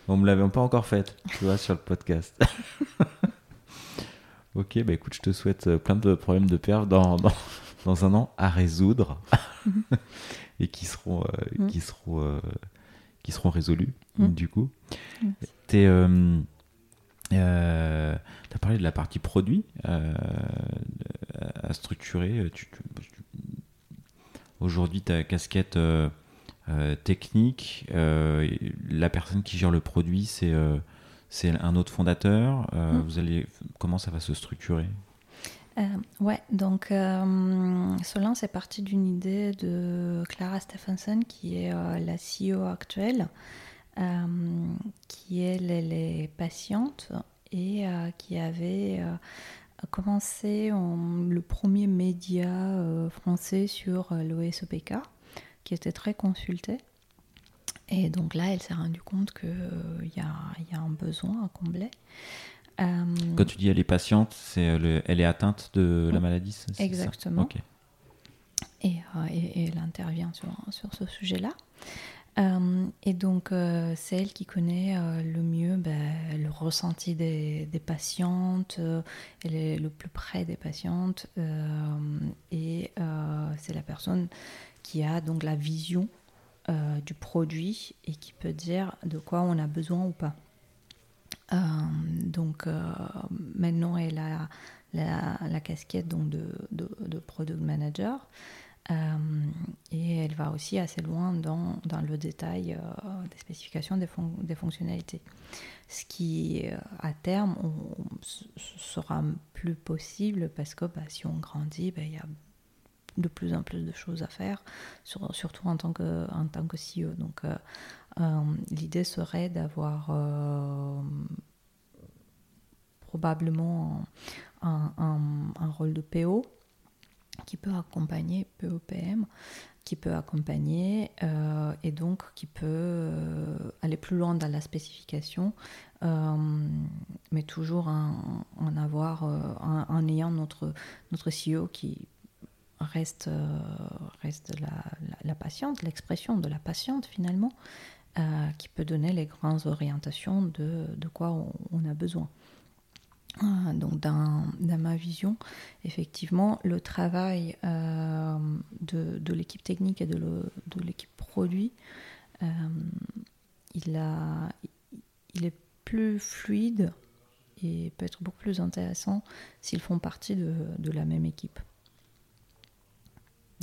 On me l'avait pas encore fait, tu vois, sur le podcast. ok, bah écoute, je te souhaite euh, plein de problèmes de perf dans, dans, dans un an à résoudre et qui seront, euh, mm. qui seront, qui seront résolus, mm. du coup. T'es. Euh, tu as parlé de la partie produit euh, à structurer. Aujourd'hui, ta casquette euh, technique, la personne qui gère le produit, c'est c'est un autre fondateur. Mm. Vous allez, comment ça va se structurer? Ouais, donc euh, Solin, c'est parti d'une idée de Clara Stephenson, qui est la CEO actuelle, euh, qui elle, elle est patiente et euh, qui avait euh, commencé le premier média français sur l'OSOPK, qui était très consulté. Et donc là, elle s'est rendue compte qu'il y, y, a un besoin à combler. Quand tu dis elle est patiente, c'est elle est atteinte de la maladie Exactement. Et, et, elle intervient sur, sur ce sujet-là. Euh, et donc, euh, c'est elle qui connaît euh, le mieux ben, le ressenti des, patientes, elle est le plus près des patientes, et c'est la personne qui a donc la vision du produit et qui peut dire de quoi on a besoin ou pas. donc, maintenant, elle a la, casquette donc, de, product manager. Euh, et elle va aussi assez loin dans, le détail euh, des spécifications des, fonctionnalités. Ce qui, euh, à terme, sera plus possible parce que bah, si on grandit, bah, il y a de plus en plus de choses à faire, surtout en tant que, en tant que CEO. Donc, l'idée serait d'avoir probablement un, rôle de PO qui peut accompagner POPM, qui peut accompagner euh, et donc qui peut euh, aller plus loin dans la spécification, euh, mais toujours en, ayant notre, notre CEO qui reste, reste la, la, patiente, l'expression de la patiente finalement, qui peut donner les grandes orientations de, de quoi on, a besoin. donc dans, ma vision, effectivement, le travail de, l'équipe technique et de l'équipe produit, il, a, il est plus fluide et peut être beaucoup plus intéressant s'ils font partie de, la même équipe.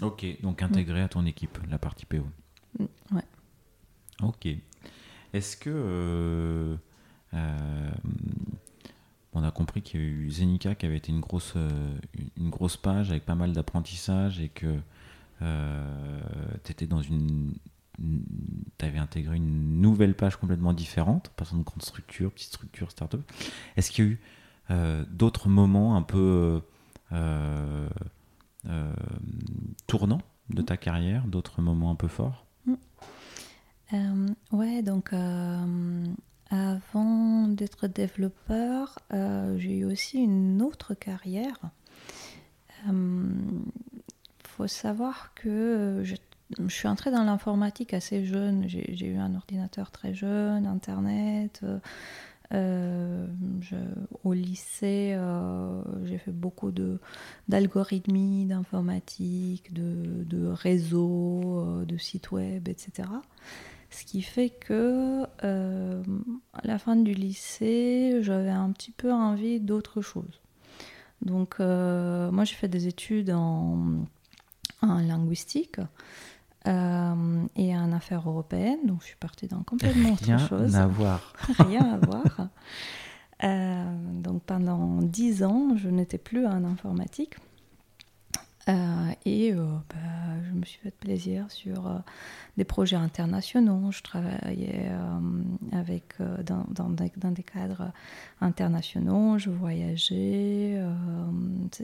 Ok, donc intégrer à ton équipe la partie PO. Mm, ouais. Ok. Est-ce que euh, euh, on a compris qu'il y a eu Zenica qui avait été une grosse, euh, une grosse page avec pas mal d'apprentissage et que tu étais dans une tu avais intégré une nouvelle page complètement différente, passant de grande structure, petite structure, start-up. Est-ce qu'il y a eu d'autres moments un peu euh, euh, tournants de ta carrière, d'autres moments un peu forts Ouais, donc avant d'être développeur, j'ai eu aussi une autre carrière. Il faut savoir que je je suis entrée dans l'informatique assez jeune. J'ai eu un ordinateur très jeune, Internet. Euh, euh, au lycée, euh, j'ai fait beaucoup d'algorithmie, d'informatique, de, de réseaux, de sites web, etc. Ce qui fait que à la fin du lycée, j'avais un petit peu envie d'autre chose. Donc, moi, j'ai fait des études en, en linguistique. Euh, et en affaires européennes. Donc je suis partie dans complètement autre chose. Rien à voir. Rien à voir. Euh, donc pendant dix ans, je n'étais plus en informatique. Euh, et bah, je me suis fait plaisir sur des projets internationaux. Je travaillais avec, dans, dans, dans, des cadres internationaux, je voyageais.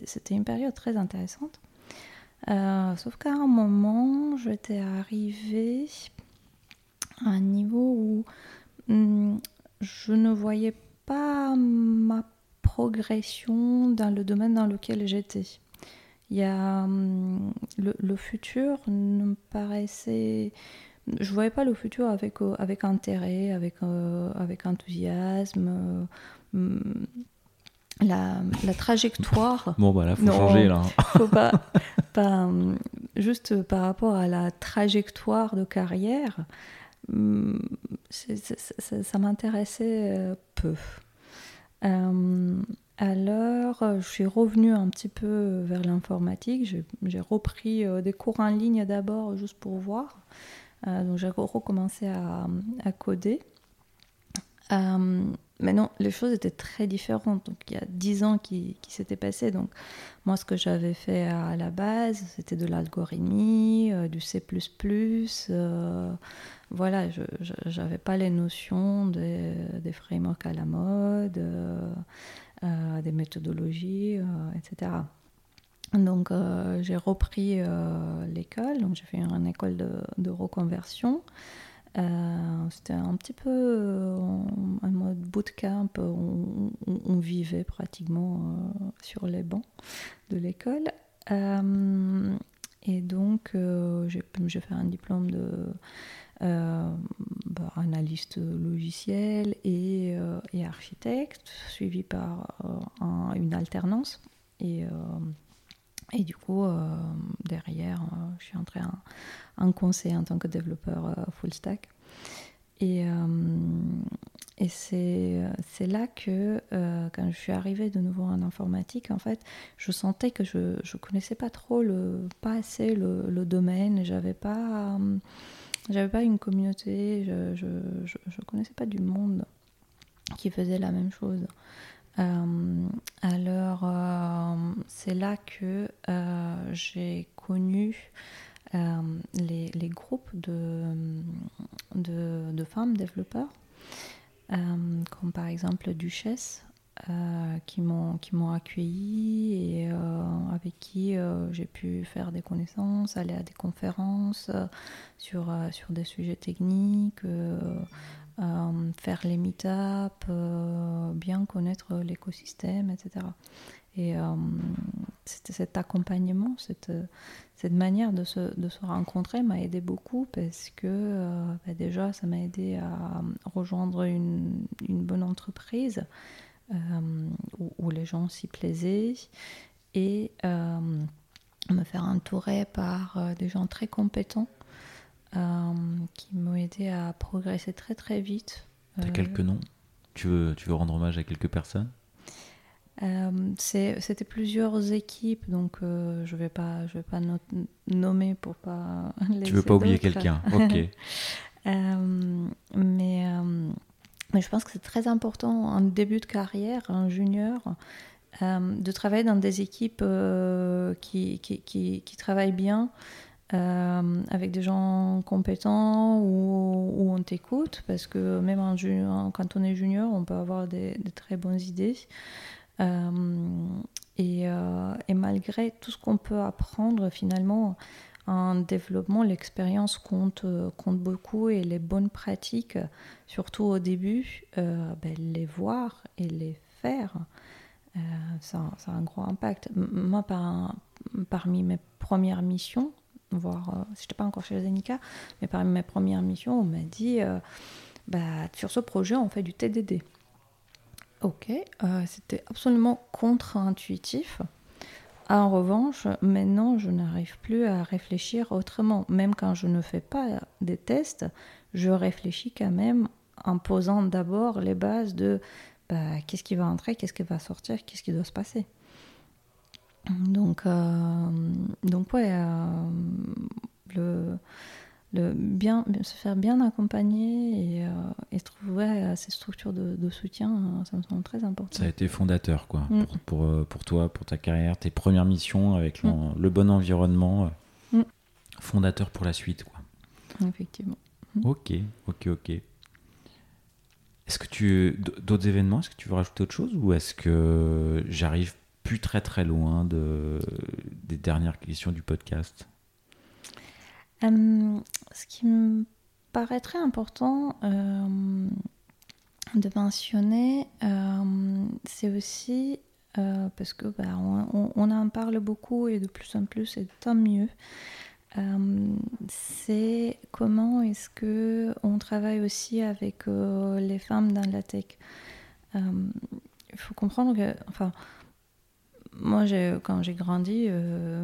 C'était une période très intéressante. Euh, sauf qu'à un moment, j'étais arrivée à un niveau où hmm, je ne voyais pas ma progression dans le domaine dans lequel j'étais. Il y a hmm, le, futur ne me paraissait je voyais pas le futur avec, euh, avec intérêt, avec, euh, avec enthousiasme. Hmm, la, trajectoire. Bon, bah là, faut changer, là. faut pas, pas, juste par rapport à la trajectoire de carrière, hum, ça, m'intéressait euh, peu. Euh, alors, je suis revenue un petit peu vers l'informatique. J'ai repris euh, des cours en ligne d'abord, juste pour voir. donc, j'ai recommencé à, à coder. Mais non, les choses étaient très différentes. Donc, il y a dix ans qui, s'étaient passés. Donc, moi, ce que j'avais fait à la base, c'était de l'algorithmie, euh, du C++. Euh, voilà, je n'avais pas les notions des, frameworks à la mode, euh, des méthodologies, etc. Donc, j'ai repris l'école. Donc, j'ai fait une, école de reconversion. Euh, c'était un petit peu euh, en mode bootcamp, on, on, vivait pratiquement euh, sur les bancs de l'école. et donc, j'ai fait un diplôme de bah, analyste logiciel et, architecte, suivi par une alternance. Et du coup, euh, derrière, euh, je suis entrée en, conseil en tant que développeur euh, full stack. Et, et c'est là que, quand je suis arrivée de nouveau en informatique, en fait, je sentais que je ne connaissais pas trop, le, pas assez le, domaine. J'avais pas, j'avais pas une communauté, je ne connaissais pas du monde qui faisait la même chose. Euh, alors, euh, c'est là que euh, j'ai connu les, groupes de, de, femmes développeurs, comme par exemple Duchesse, qui m'ont qui m'ont accueilli et avec qui j'ai pu faire des connaissances, aller à des conférences sur, sur des sujets techniques, euh, faire les meet-up, euh, bien connaître l'écosystème, etc. Et euh, cet accompagnement, cette, manière de se, rencontrer m'a aidé beaucoup parce que bah déjà, ça m'a aidé à rejoindre une, une bonne entreprise où, où, les gens s'y plaisaient et me faire entourer par des gens très compétents qui m'ont aidé à progresser très très vite. T'as quelques noms tu veux, tu veux rendre hommage à quelques personnes euh, C'était plusieurs équipes, donc euh, je ne vais pas, je vais pas nommer pour pas. Tu veux pas oublier quelqu'un, ok. Euh, mais, mais je pense que c'est très important en début de carrière, un junior, de travailler dans des équipes qui, qui, qui, qui, travaillent bien. Avec des gens compétents où, on t'écoute, parce que même quand on est junior, on peut avoir des, très bonnes idées. Euh, et, euh, et, malgré tout ce qu'on peut apprendre finalement en développement, l'expérience compte, compte beaucoup et les bonnes pratiques, surtout au début, euh, ben, les voir et les faire, ça, a un gros impact. Moi, par, parmi mes premières missions, voire, je n'étais pas encore chez Zenica, mais parmi mes premières missions, on m'a dit, bah, sur ce projet, on fait du TDD. Ok, euh, c'était absolument contre-intuitif. En revanche, maintenant, je n'arrive plus à réfléchir autrement. Même quand je ne fais pas des tests, je réfléchis quand même en posant d'abord les bases de bah, qu'est-ce qui va entrer, qu'est-ce qui va sortir, qu'est-ce qui doit se passer. Donc, euh, donc ouais, euh, le, le bien, se faire bien accompagner et, euh, et trouver ces structures de, soutien, ça me semble très important. Ça a été fondateur, quoi, mm. pour, pour, pour, toi, pour ta carrière, tes premières missions avec mm. le bon environnement, mm. fondateur pour la suite, quoi. Effectivement. Ok, ok, ok. Est-ce que tu d'autres événements Est-ce que tu veux rajouter autre chose ou est-ce que j'arrive plus très très loin de des dernières questions du podcast euh, ce qui me paraît très important euh, de mentionner, euh, c'est aussi parce que bah, on, en parle beaucoup et de plus en plus et tant mieux. c'est comment est-ce que on travaille aussi avec les femmes dans la tech. Il faut comprendre que, enfin, moi, quand j'ai grandi, euh,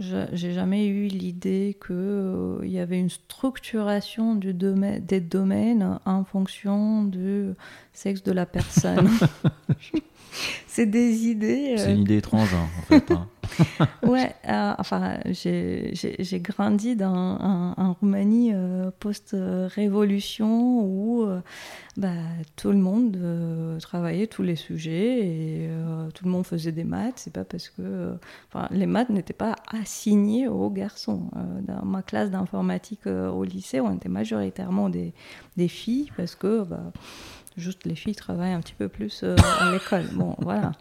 j'ai jamais eu l'idée qu'il euh, y avait une structuration du domaine, des domaines en fonction du sexe de la personne. c'est des idées. C'est une euh, idée étrange, hein, en fait. Hein. ouais, euh, enfin, j'ai grandi dans, en, Roumanie euh, post-révolution où bah, tout le monde travaillait tous les sujets et tout le monde faisait des maths. C'est pas parce que. Les maths n'étaient pas assignées aux garçons. dans ma classe d'informatique au lycée, on était majoritairement des, filles parce que. Bah, Juste les filles travaillent un petit peu plus euh, à l'école. Bon, voilà.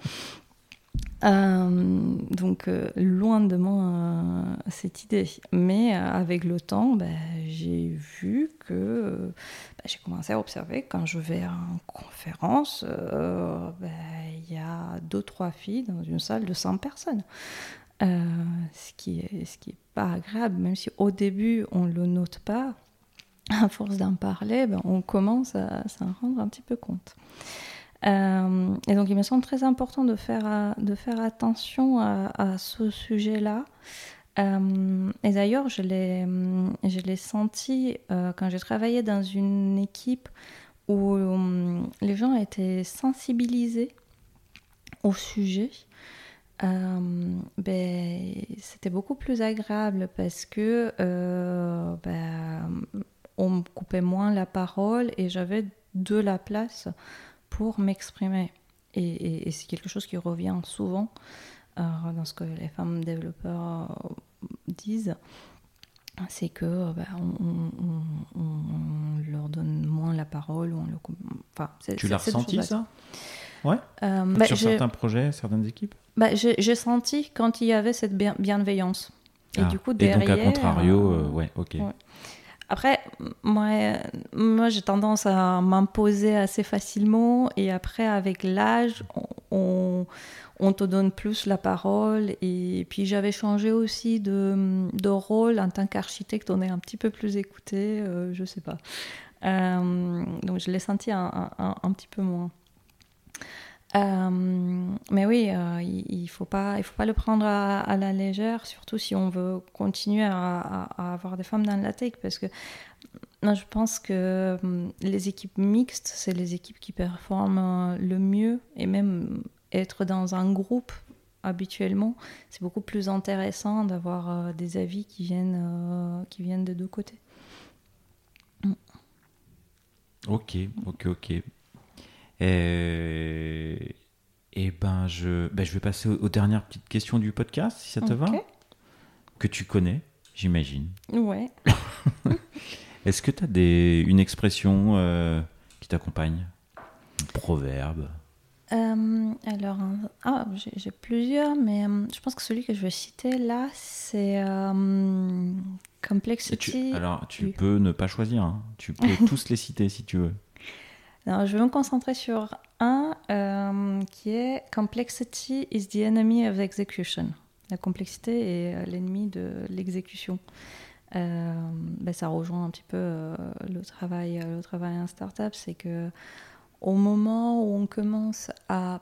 Euh, donc, euh, loin de moi cette idée. Mais avec le temps, ben, j'ai vu que ben, j'ai commencé à observer quand je vais en conférence, ben, il y a deux, trois filles dans une salle de 100 personnes. ce qui est ce qui est pas agréable, même si au début on le note pas à force d'en parler, on commence à s'en rendre un petit peu compte. Euh, et donc il me semble très important de faire, de faire attention à, ce sujet-là. Euh, et d'ailleurs, je l'ai senti euh, quand j'ai travaillé dans une équipe où les gens étaient sensibilisés au sujet. ben, c'était beaucoup plus agréable parce que ben, on me coupait moins la parole et j'avais de la place pour m'exprimer. Et, c'est quelque chose qui revient souvent euh, dans ce que les femmes développeurs euh, disent, c'est que bah, on, leur donne moins la parole. On le enfin, tu l'as ressenti ça? Ouais. Euh, bah, Sur certains projets, certaines équipes? Bah, J'ai senti quand il y avait cette bienveillance. Et ah. du coup, derrière. Et donc, à contrario, ouais, ok. Après, moi, moi j'ai tendance à m'imposer assez facilement et après, avec l'âge, on, on, te donne plus la parole. Et puis, j'avais changé aussi de, de, rôle en tant qu'architecte, on est un petit peu plus écouté, euh, je sais pas. Euh, donc, je l'ai senti un, un, un, petit peu moins. Mais oui, il ne faut, pas, faut pas le prendre à, la légère, surtout si on veut continuer à, avoir des femmes dans la tech, parce que je pense que les équipes mixtes, c'est les équipes qui performent le mieux, et même être dans un groupe habituellement, c'est beaucoup plus intéressant d'avoir euh, des avis qui viennent, euh, qui viennent des deux côtés. Ok, ok, ok. Et, et ben, je, ben, je vais passer aux, dernières petites questions du podcast, si ça te va. Que tu connais, j'imagine. Ouais. Est-ce que tu as des, une expression euh, qui t'accompagne? Un proverbe? Euh, alors, ah, j'ai plusieurs, mais euh, je pense que celui que je vais citer là, c'est euh, Complexity. alors, tu peux ne pas choisir, hein. tu peux tous les citer si tu veux. Je vais me concentrer sur un qui est Complexity is the enemy of execution. La complexité est l'ennemi de l'exécution. Ben, ça rejoint un petit peu le travail, le travail en startup, c'est que au moment où on commence à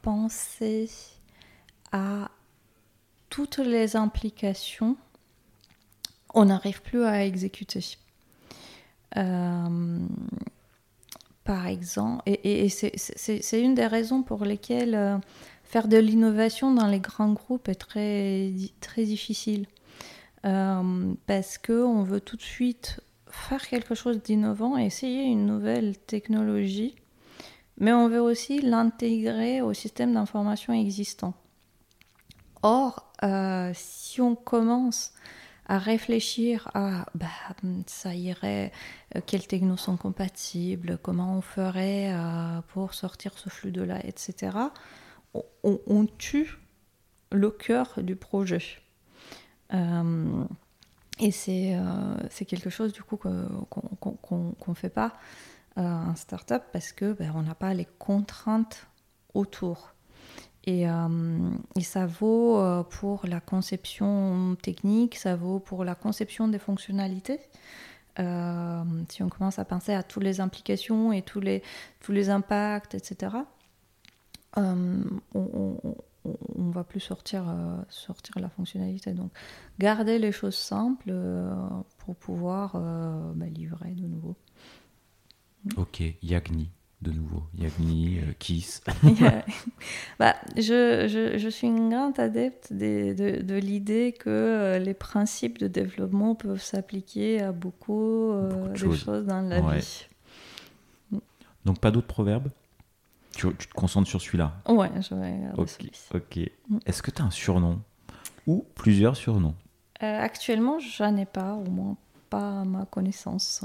penser à toutes les implications, on n'arrive plus à exécuter. Euh, par exemple, et, c'est une des raisons pour lesquelles euh, faire de l'innovation dans les grands groupes est très, très difficile. Euh, parce qu'on veut tout de suite faire quelque chose d'innovant essayer une nouvelle technologie mais on veut aussi l'intégrer au système d'information existant. Or, euh, si on commence à réfléchir à bah, ça irait, euh, quelles technos sont compatibles, comment on ferait euh, pour sortir ce flux de là, etc., on, tue le cœur du projet. et c'est quelque chose du coup qu'on ne fait pas un startup parce que ben, on n'a pas les contraintes autour. Et, euh, et ça vaut euh, pour la conception technique, ça vaut pour la conception des fonctionnalités. Euh, si on commence à penser à toutes les implications et tous les, tous les impacts, etc., on, on, va plus sortir, sortir la fonctionnalité. Donc, garder les choses simples pour pouvoir ben, livrer de nouveau. Ok, Yagni, de nouveau. Yagni, euh, Kiss. bah, je, je, je, suis une grande adepte de, de, de l'idée que euh, les principes de développement peuvent s'appliquer à beaucoup, euh, de choses. dans la vie. Donc, pas d'autres proverbes? Tu, tu, te concentres sur celui-là? Ouais, je vais regarder Ok. okay. Mm. Est-ce que tu as un surnom? Ou plusieurs surnoms? Actuellement, j'en ai pas, au moins pas à ma connaissance.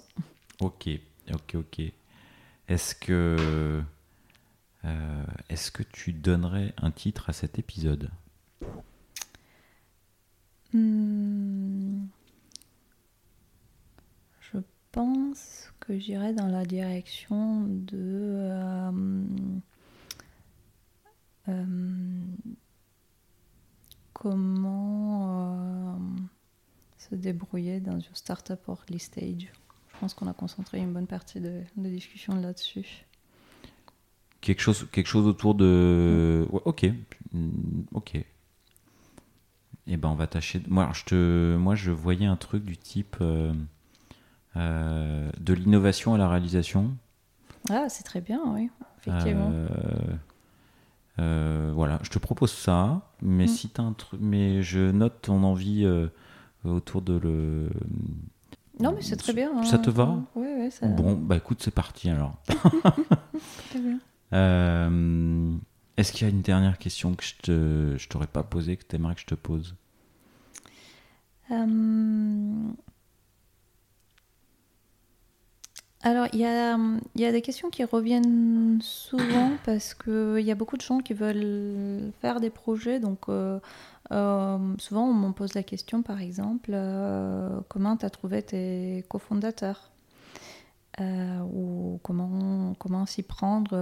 Ok. Ok, ok. Est-ce que, euh, est-ce que tu donnerais un titre à cet épisode? Hmm. Je pense que j'irai dans la direction de euh, euh, comment se débrouiller dans une startup early stage. Je pense qu'on a concentré une bonne partie de, de discussion là-dessus. Quelque chose, quelque chose autour de. ok. Mm, ok. Eh ben, on va tâcher. Moi, je te... Moi, je voyais un truc du type euh, euh, de l'innovation à la réalisation. Ah, c'est très bien, oui, effectivement. Euh, voilà, je te propose ça, mais mm. si as un truc, mais je note ton envie autour de le non, mais c'est très bien. Ça te va? Oui, oui. Ça... Bon, bah écoute, c'est parti alors. très bien. Euh, est-ce qu'il y a une dernière question que je ne je t'aurais pas posée, que tu aimerais que je te pose? Euh, Alors, il y a, y a, des questions qui reviennent souvent parce qu'il y a beaucoup de gens qui veulent faire des projets. Donc, euh, souvent, on me pose la question, par exemple, euh, comment tu as trouvé tes cofondateurs? Euh, Ou comment, comment s'y prendre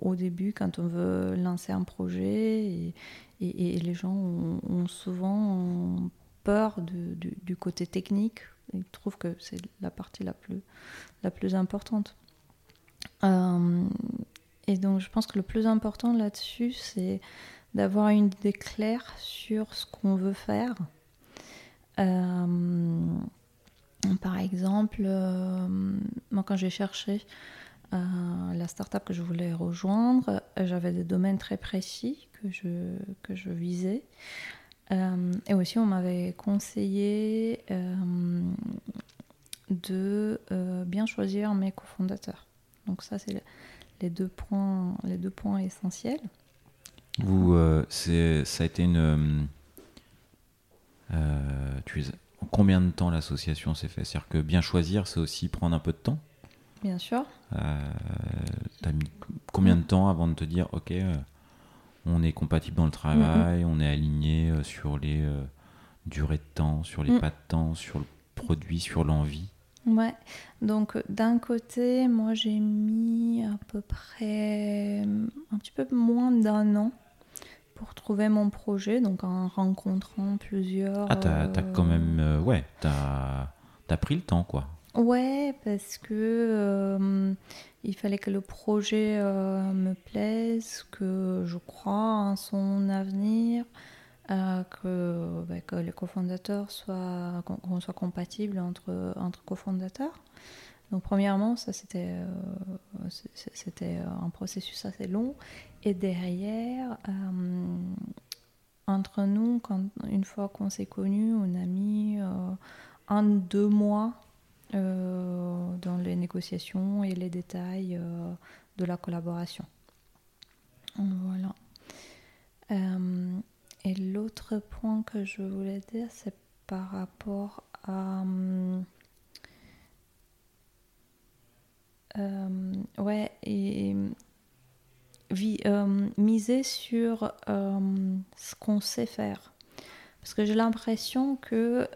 au début quand on veut lancer un projet? Et, les gens ont, souvent peur du, côté technique. Ils trouvent que c'est la partie la plus, la plus importante. et donc je pense que le plus important là-dessus, c'est d'avoir une idée claire sur ce qu'on veut faire. par exemple, moi quand j'ai cherché la startup que je voulais rejoindre, j'avais des domaines très précis que je, visais. Euh, et aussi, on m'avait conseillé euh, de euh, bien choisir mes cofondateurs. Donc ça, c'est les deux points essentiels. Vous, c'est, ça a été une. tu en combien de temps l'association s'est fait? C'est-à-dire que bien choisir, c'est aussi prendre un peu de temps? Bien sûr. T'as mis combien de temps avant de te dire, ok, on est compatible dans le travail, on est aligné euh, sur les euh, durées de temps, sur les mm. pas de temps, sur le produit, sur l'envie? Ouais, donc d'un côté, moi j'ai mis à peu près un petit peu moins d'un an pour trouver mon projet, donc en rencontrant plusieurs. Ah, t'as as quand même. Euh, ouais, t'as as pris le temps quoi. Ouais, parce que euh, il fallait que le projet euh, me plaise, que je crois en son avenir, euh, que, bah, que, les cofondateurs soient, qu'on soit compatible entre, entre cofondateurs. Donc premièrement, ça c'était c'était un processus assez long. Et derrière, entre nous, quand, une fois qu'on s'est connus, on a mis un deux mois euh, dans les négociations et les détails euh, de la collaboration. Voilà. Euh, et l'autre point que je voulais dire, c'est par rapport à... ouais, et miser sur ce qu'on sait faire. Parce que j'ai l'impression que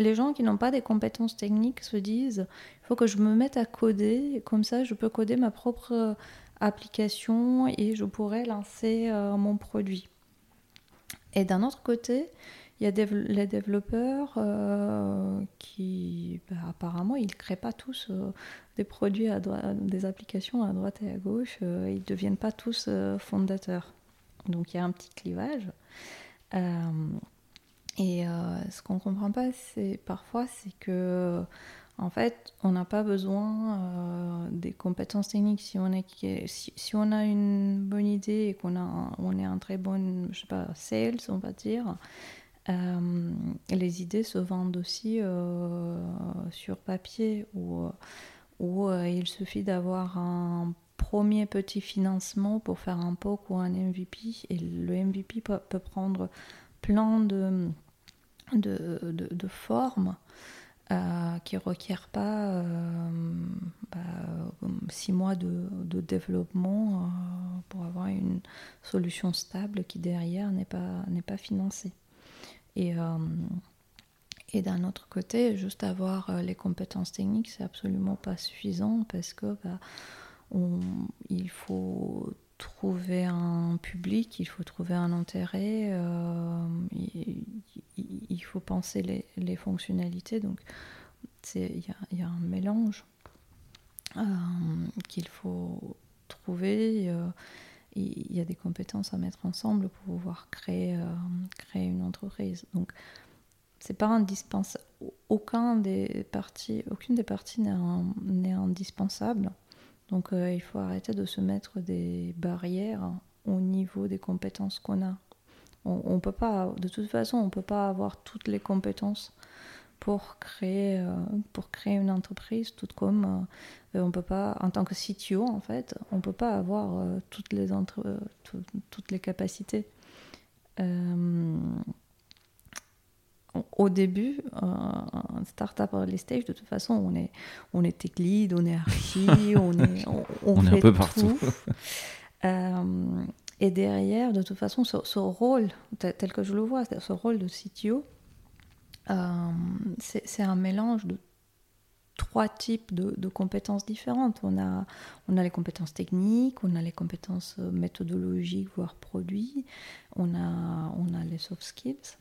les gens qui n'ont pas des compétences techniques se disent il faut que je me mette à coder, comme ça je peux coder ma propre euh, application et je pourrais lancer euh, mon produit. Et d'un autre côté, il y a les développeurs euh, qui, bah, apparemment, ils ne créent pas tous des produits, des applications à droite et à gauche, ils ne deviennent pas tous fondateurs. Donc il y a un petit clivage. Et euh, ce qu'on ne comprend pas, c'est parfois, c'est que en fait, on n'a pas besoin euh, des compétences techniques. Si on, a une bonne idée et qu'on est un très bon, je sais pas, sales, on va dire, euh, les idées se vendent aussi sur papier ou, ou il suffit d'avoir un premier petit financement pour faire un POC ou un MVP. Et le MVP peut, prendre plein de de, de, forme euh, qui ne requiert pas euh, bah, six mois de, développement euh, pour avoir une solution stable qui derrière n'est pas financée. Et, et d'un autre côté, juste avoir les compétences techniques, c'est absolument pas suffisant parce que bah, on, il faut trouver un public, il faut trouver un intérêt, euh, il, faut penser les, les fonctionnalités. Donc, il y, y, a un mélange euh, qu'il faut trouver. Euh, il y a des compétences à mettre ensemble pour pouvoir créer, créer une entreprise. Donc, c'est pas indispensable. Aucun des parties, aucune des parties n'est indispensable. Donc euh, il faut arrêter de se mettre des barrières au niveau des compétences qu'on a. On, peut pas, de toute façon, on peut pas avoir toutes les compétences pour créer, euh, pour créer une entreprise, tout comme euh, on peut pas, en tant que CTO en fait, on ne peut pas avoir toutes, les toutes les capacités au début, un startup early stage, de toute façon, on est, on est tech lead, on est archi, on est, on, est un peu partout. Euh, et derrière, de toute façon, ce, rôle, tel que je le vois, ce rôle de CTO, euh, c'est un mélange de trois types de, compétences différentes. On a, on a les compétences techniques, on a les compétences méthodologiques, voire produits, on a, on a les soft skills.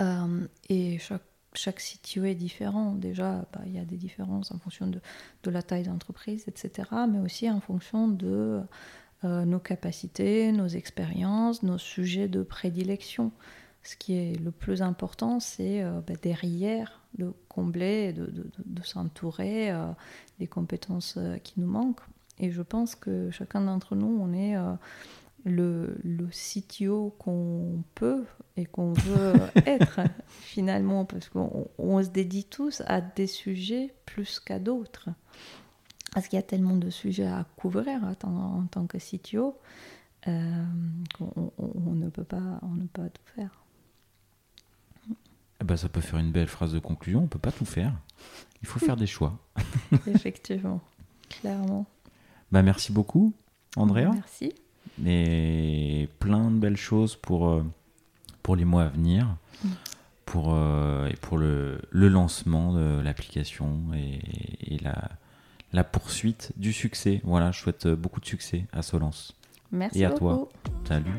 Euh, et chaque, chaque CTO est différent. Déjà, bah, il y a des différences en fonction de, de la taille d'entreprise, etc., mais aussi en fonction de euh, nos capacités, nos expériences, nos sujets de prédilection. Ce qui est le plus important, c'est euh, bah, derrière de combler, de, de, de s'entourer euh, des compétences qui nous manquent. Et je pense que chacun d'entre nous, on est le, le CTO qu'on peut et qu'on veut être finalement, parce qu'on se dédie tous à des sujets plus qu'à d'autres. Parce qu'il y a tellement de sujets à couvrir en, en tant que CTO euh, qu'on on ne, peut pas, on ne peut pas tout faire. Eh ben, ça peut faire une belle phrase de conclusion. On ne peut pas tout faire. Il faut faire des choix. Effectivement, clairement. Bah, merci beaucoup, Andrea. Merci. Et plein de belles choses pour, euh, pour les mois à venir. Pour, euh, et pour le, le, lancement de l'application et, et la, la poursuite du succès. Voilà, je souhaite beaucoup de succès à Solence. Merci Et à beaucoup. toi. Salut.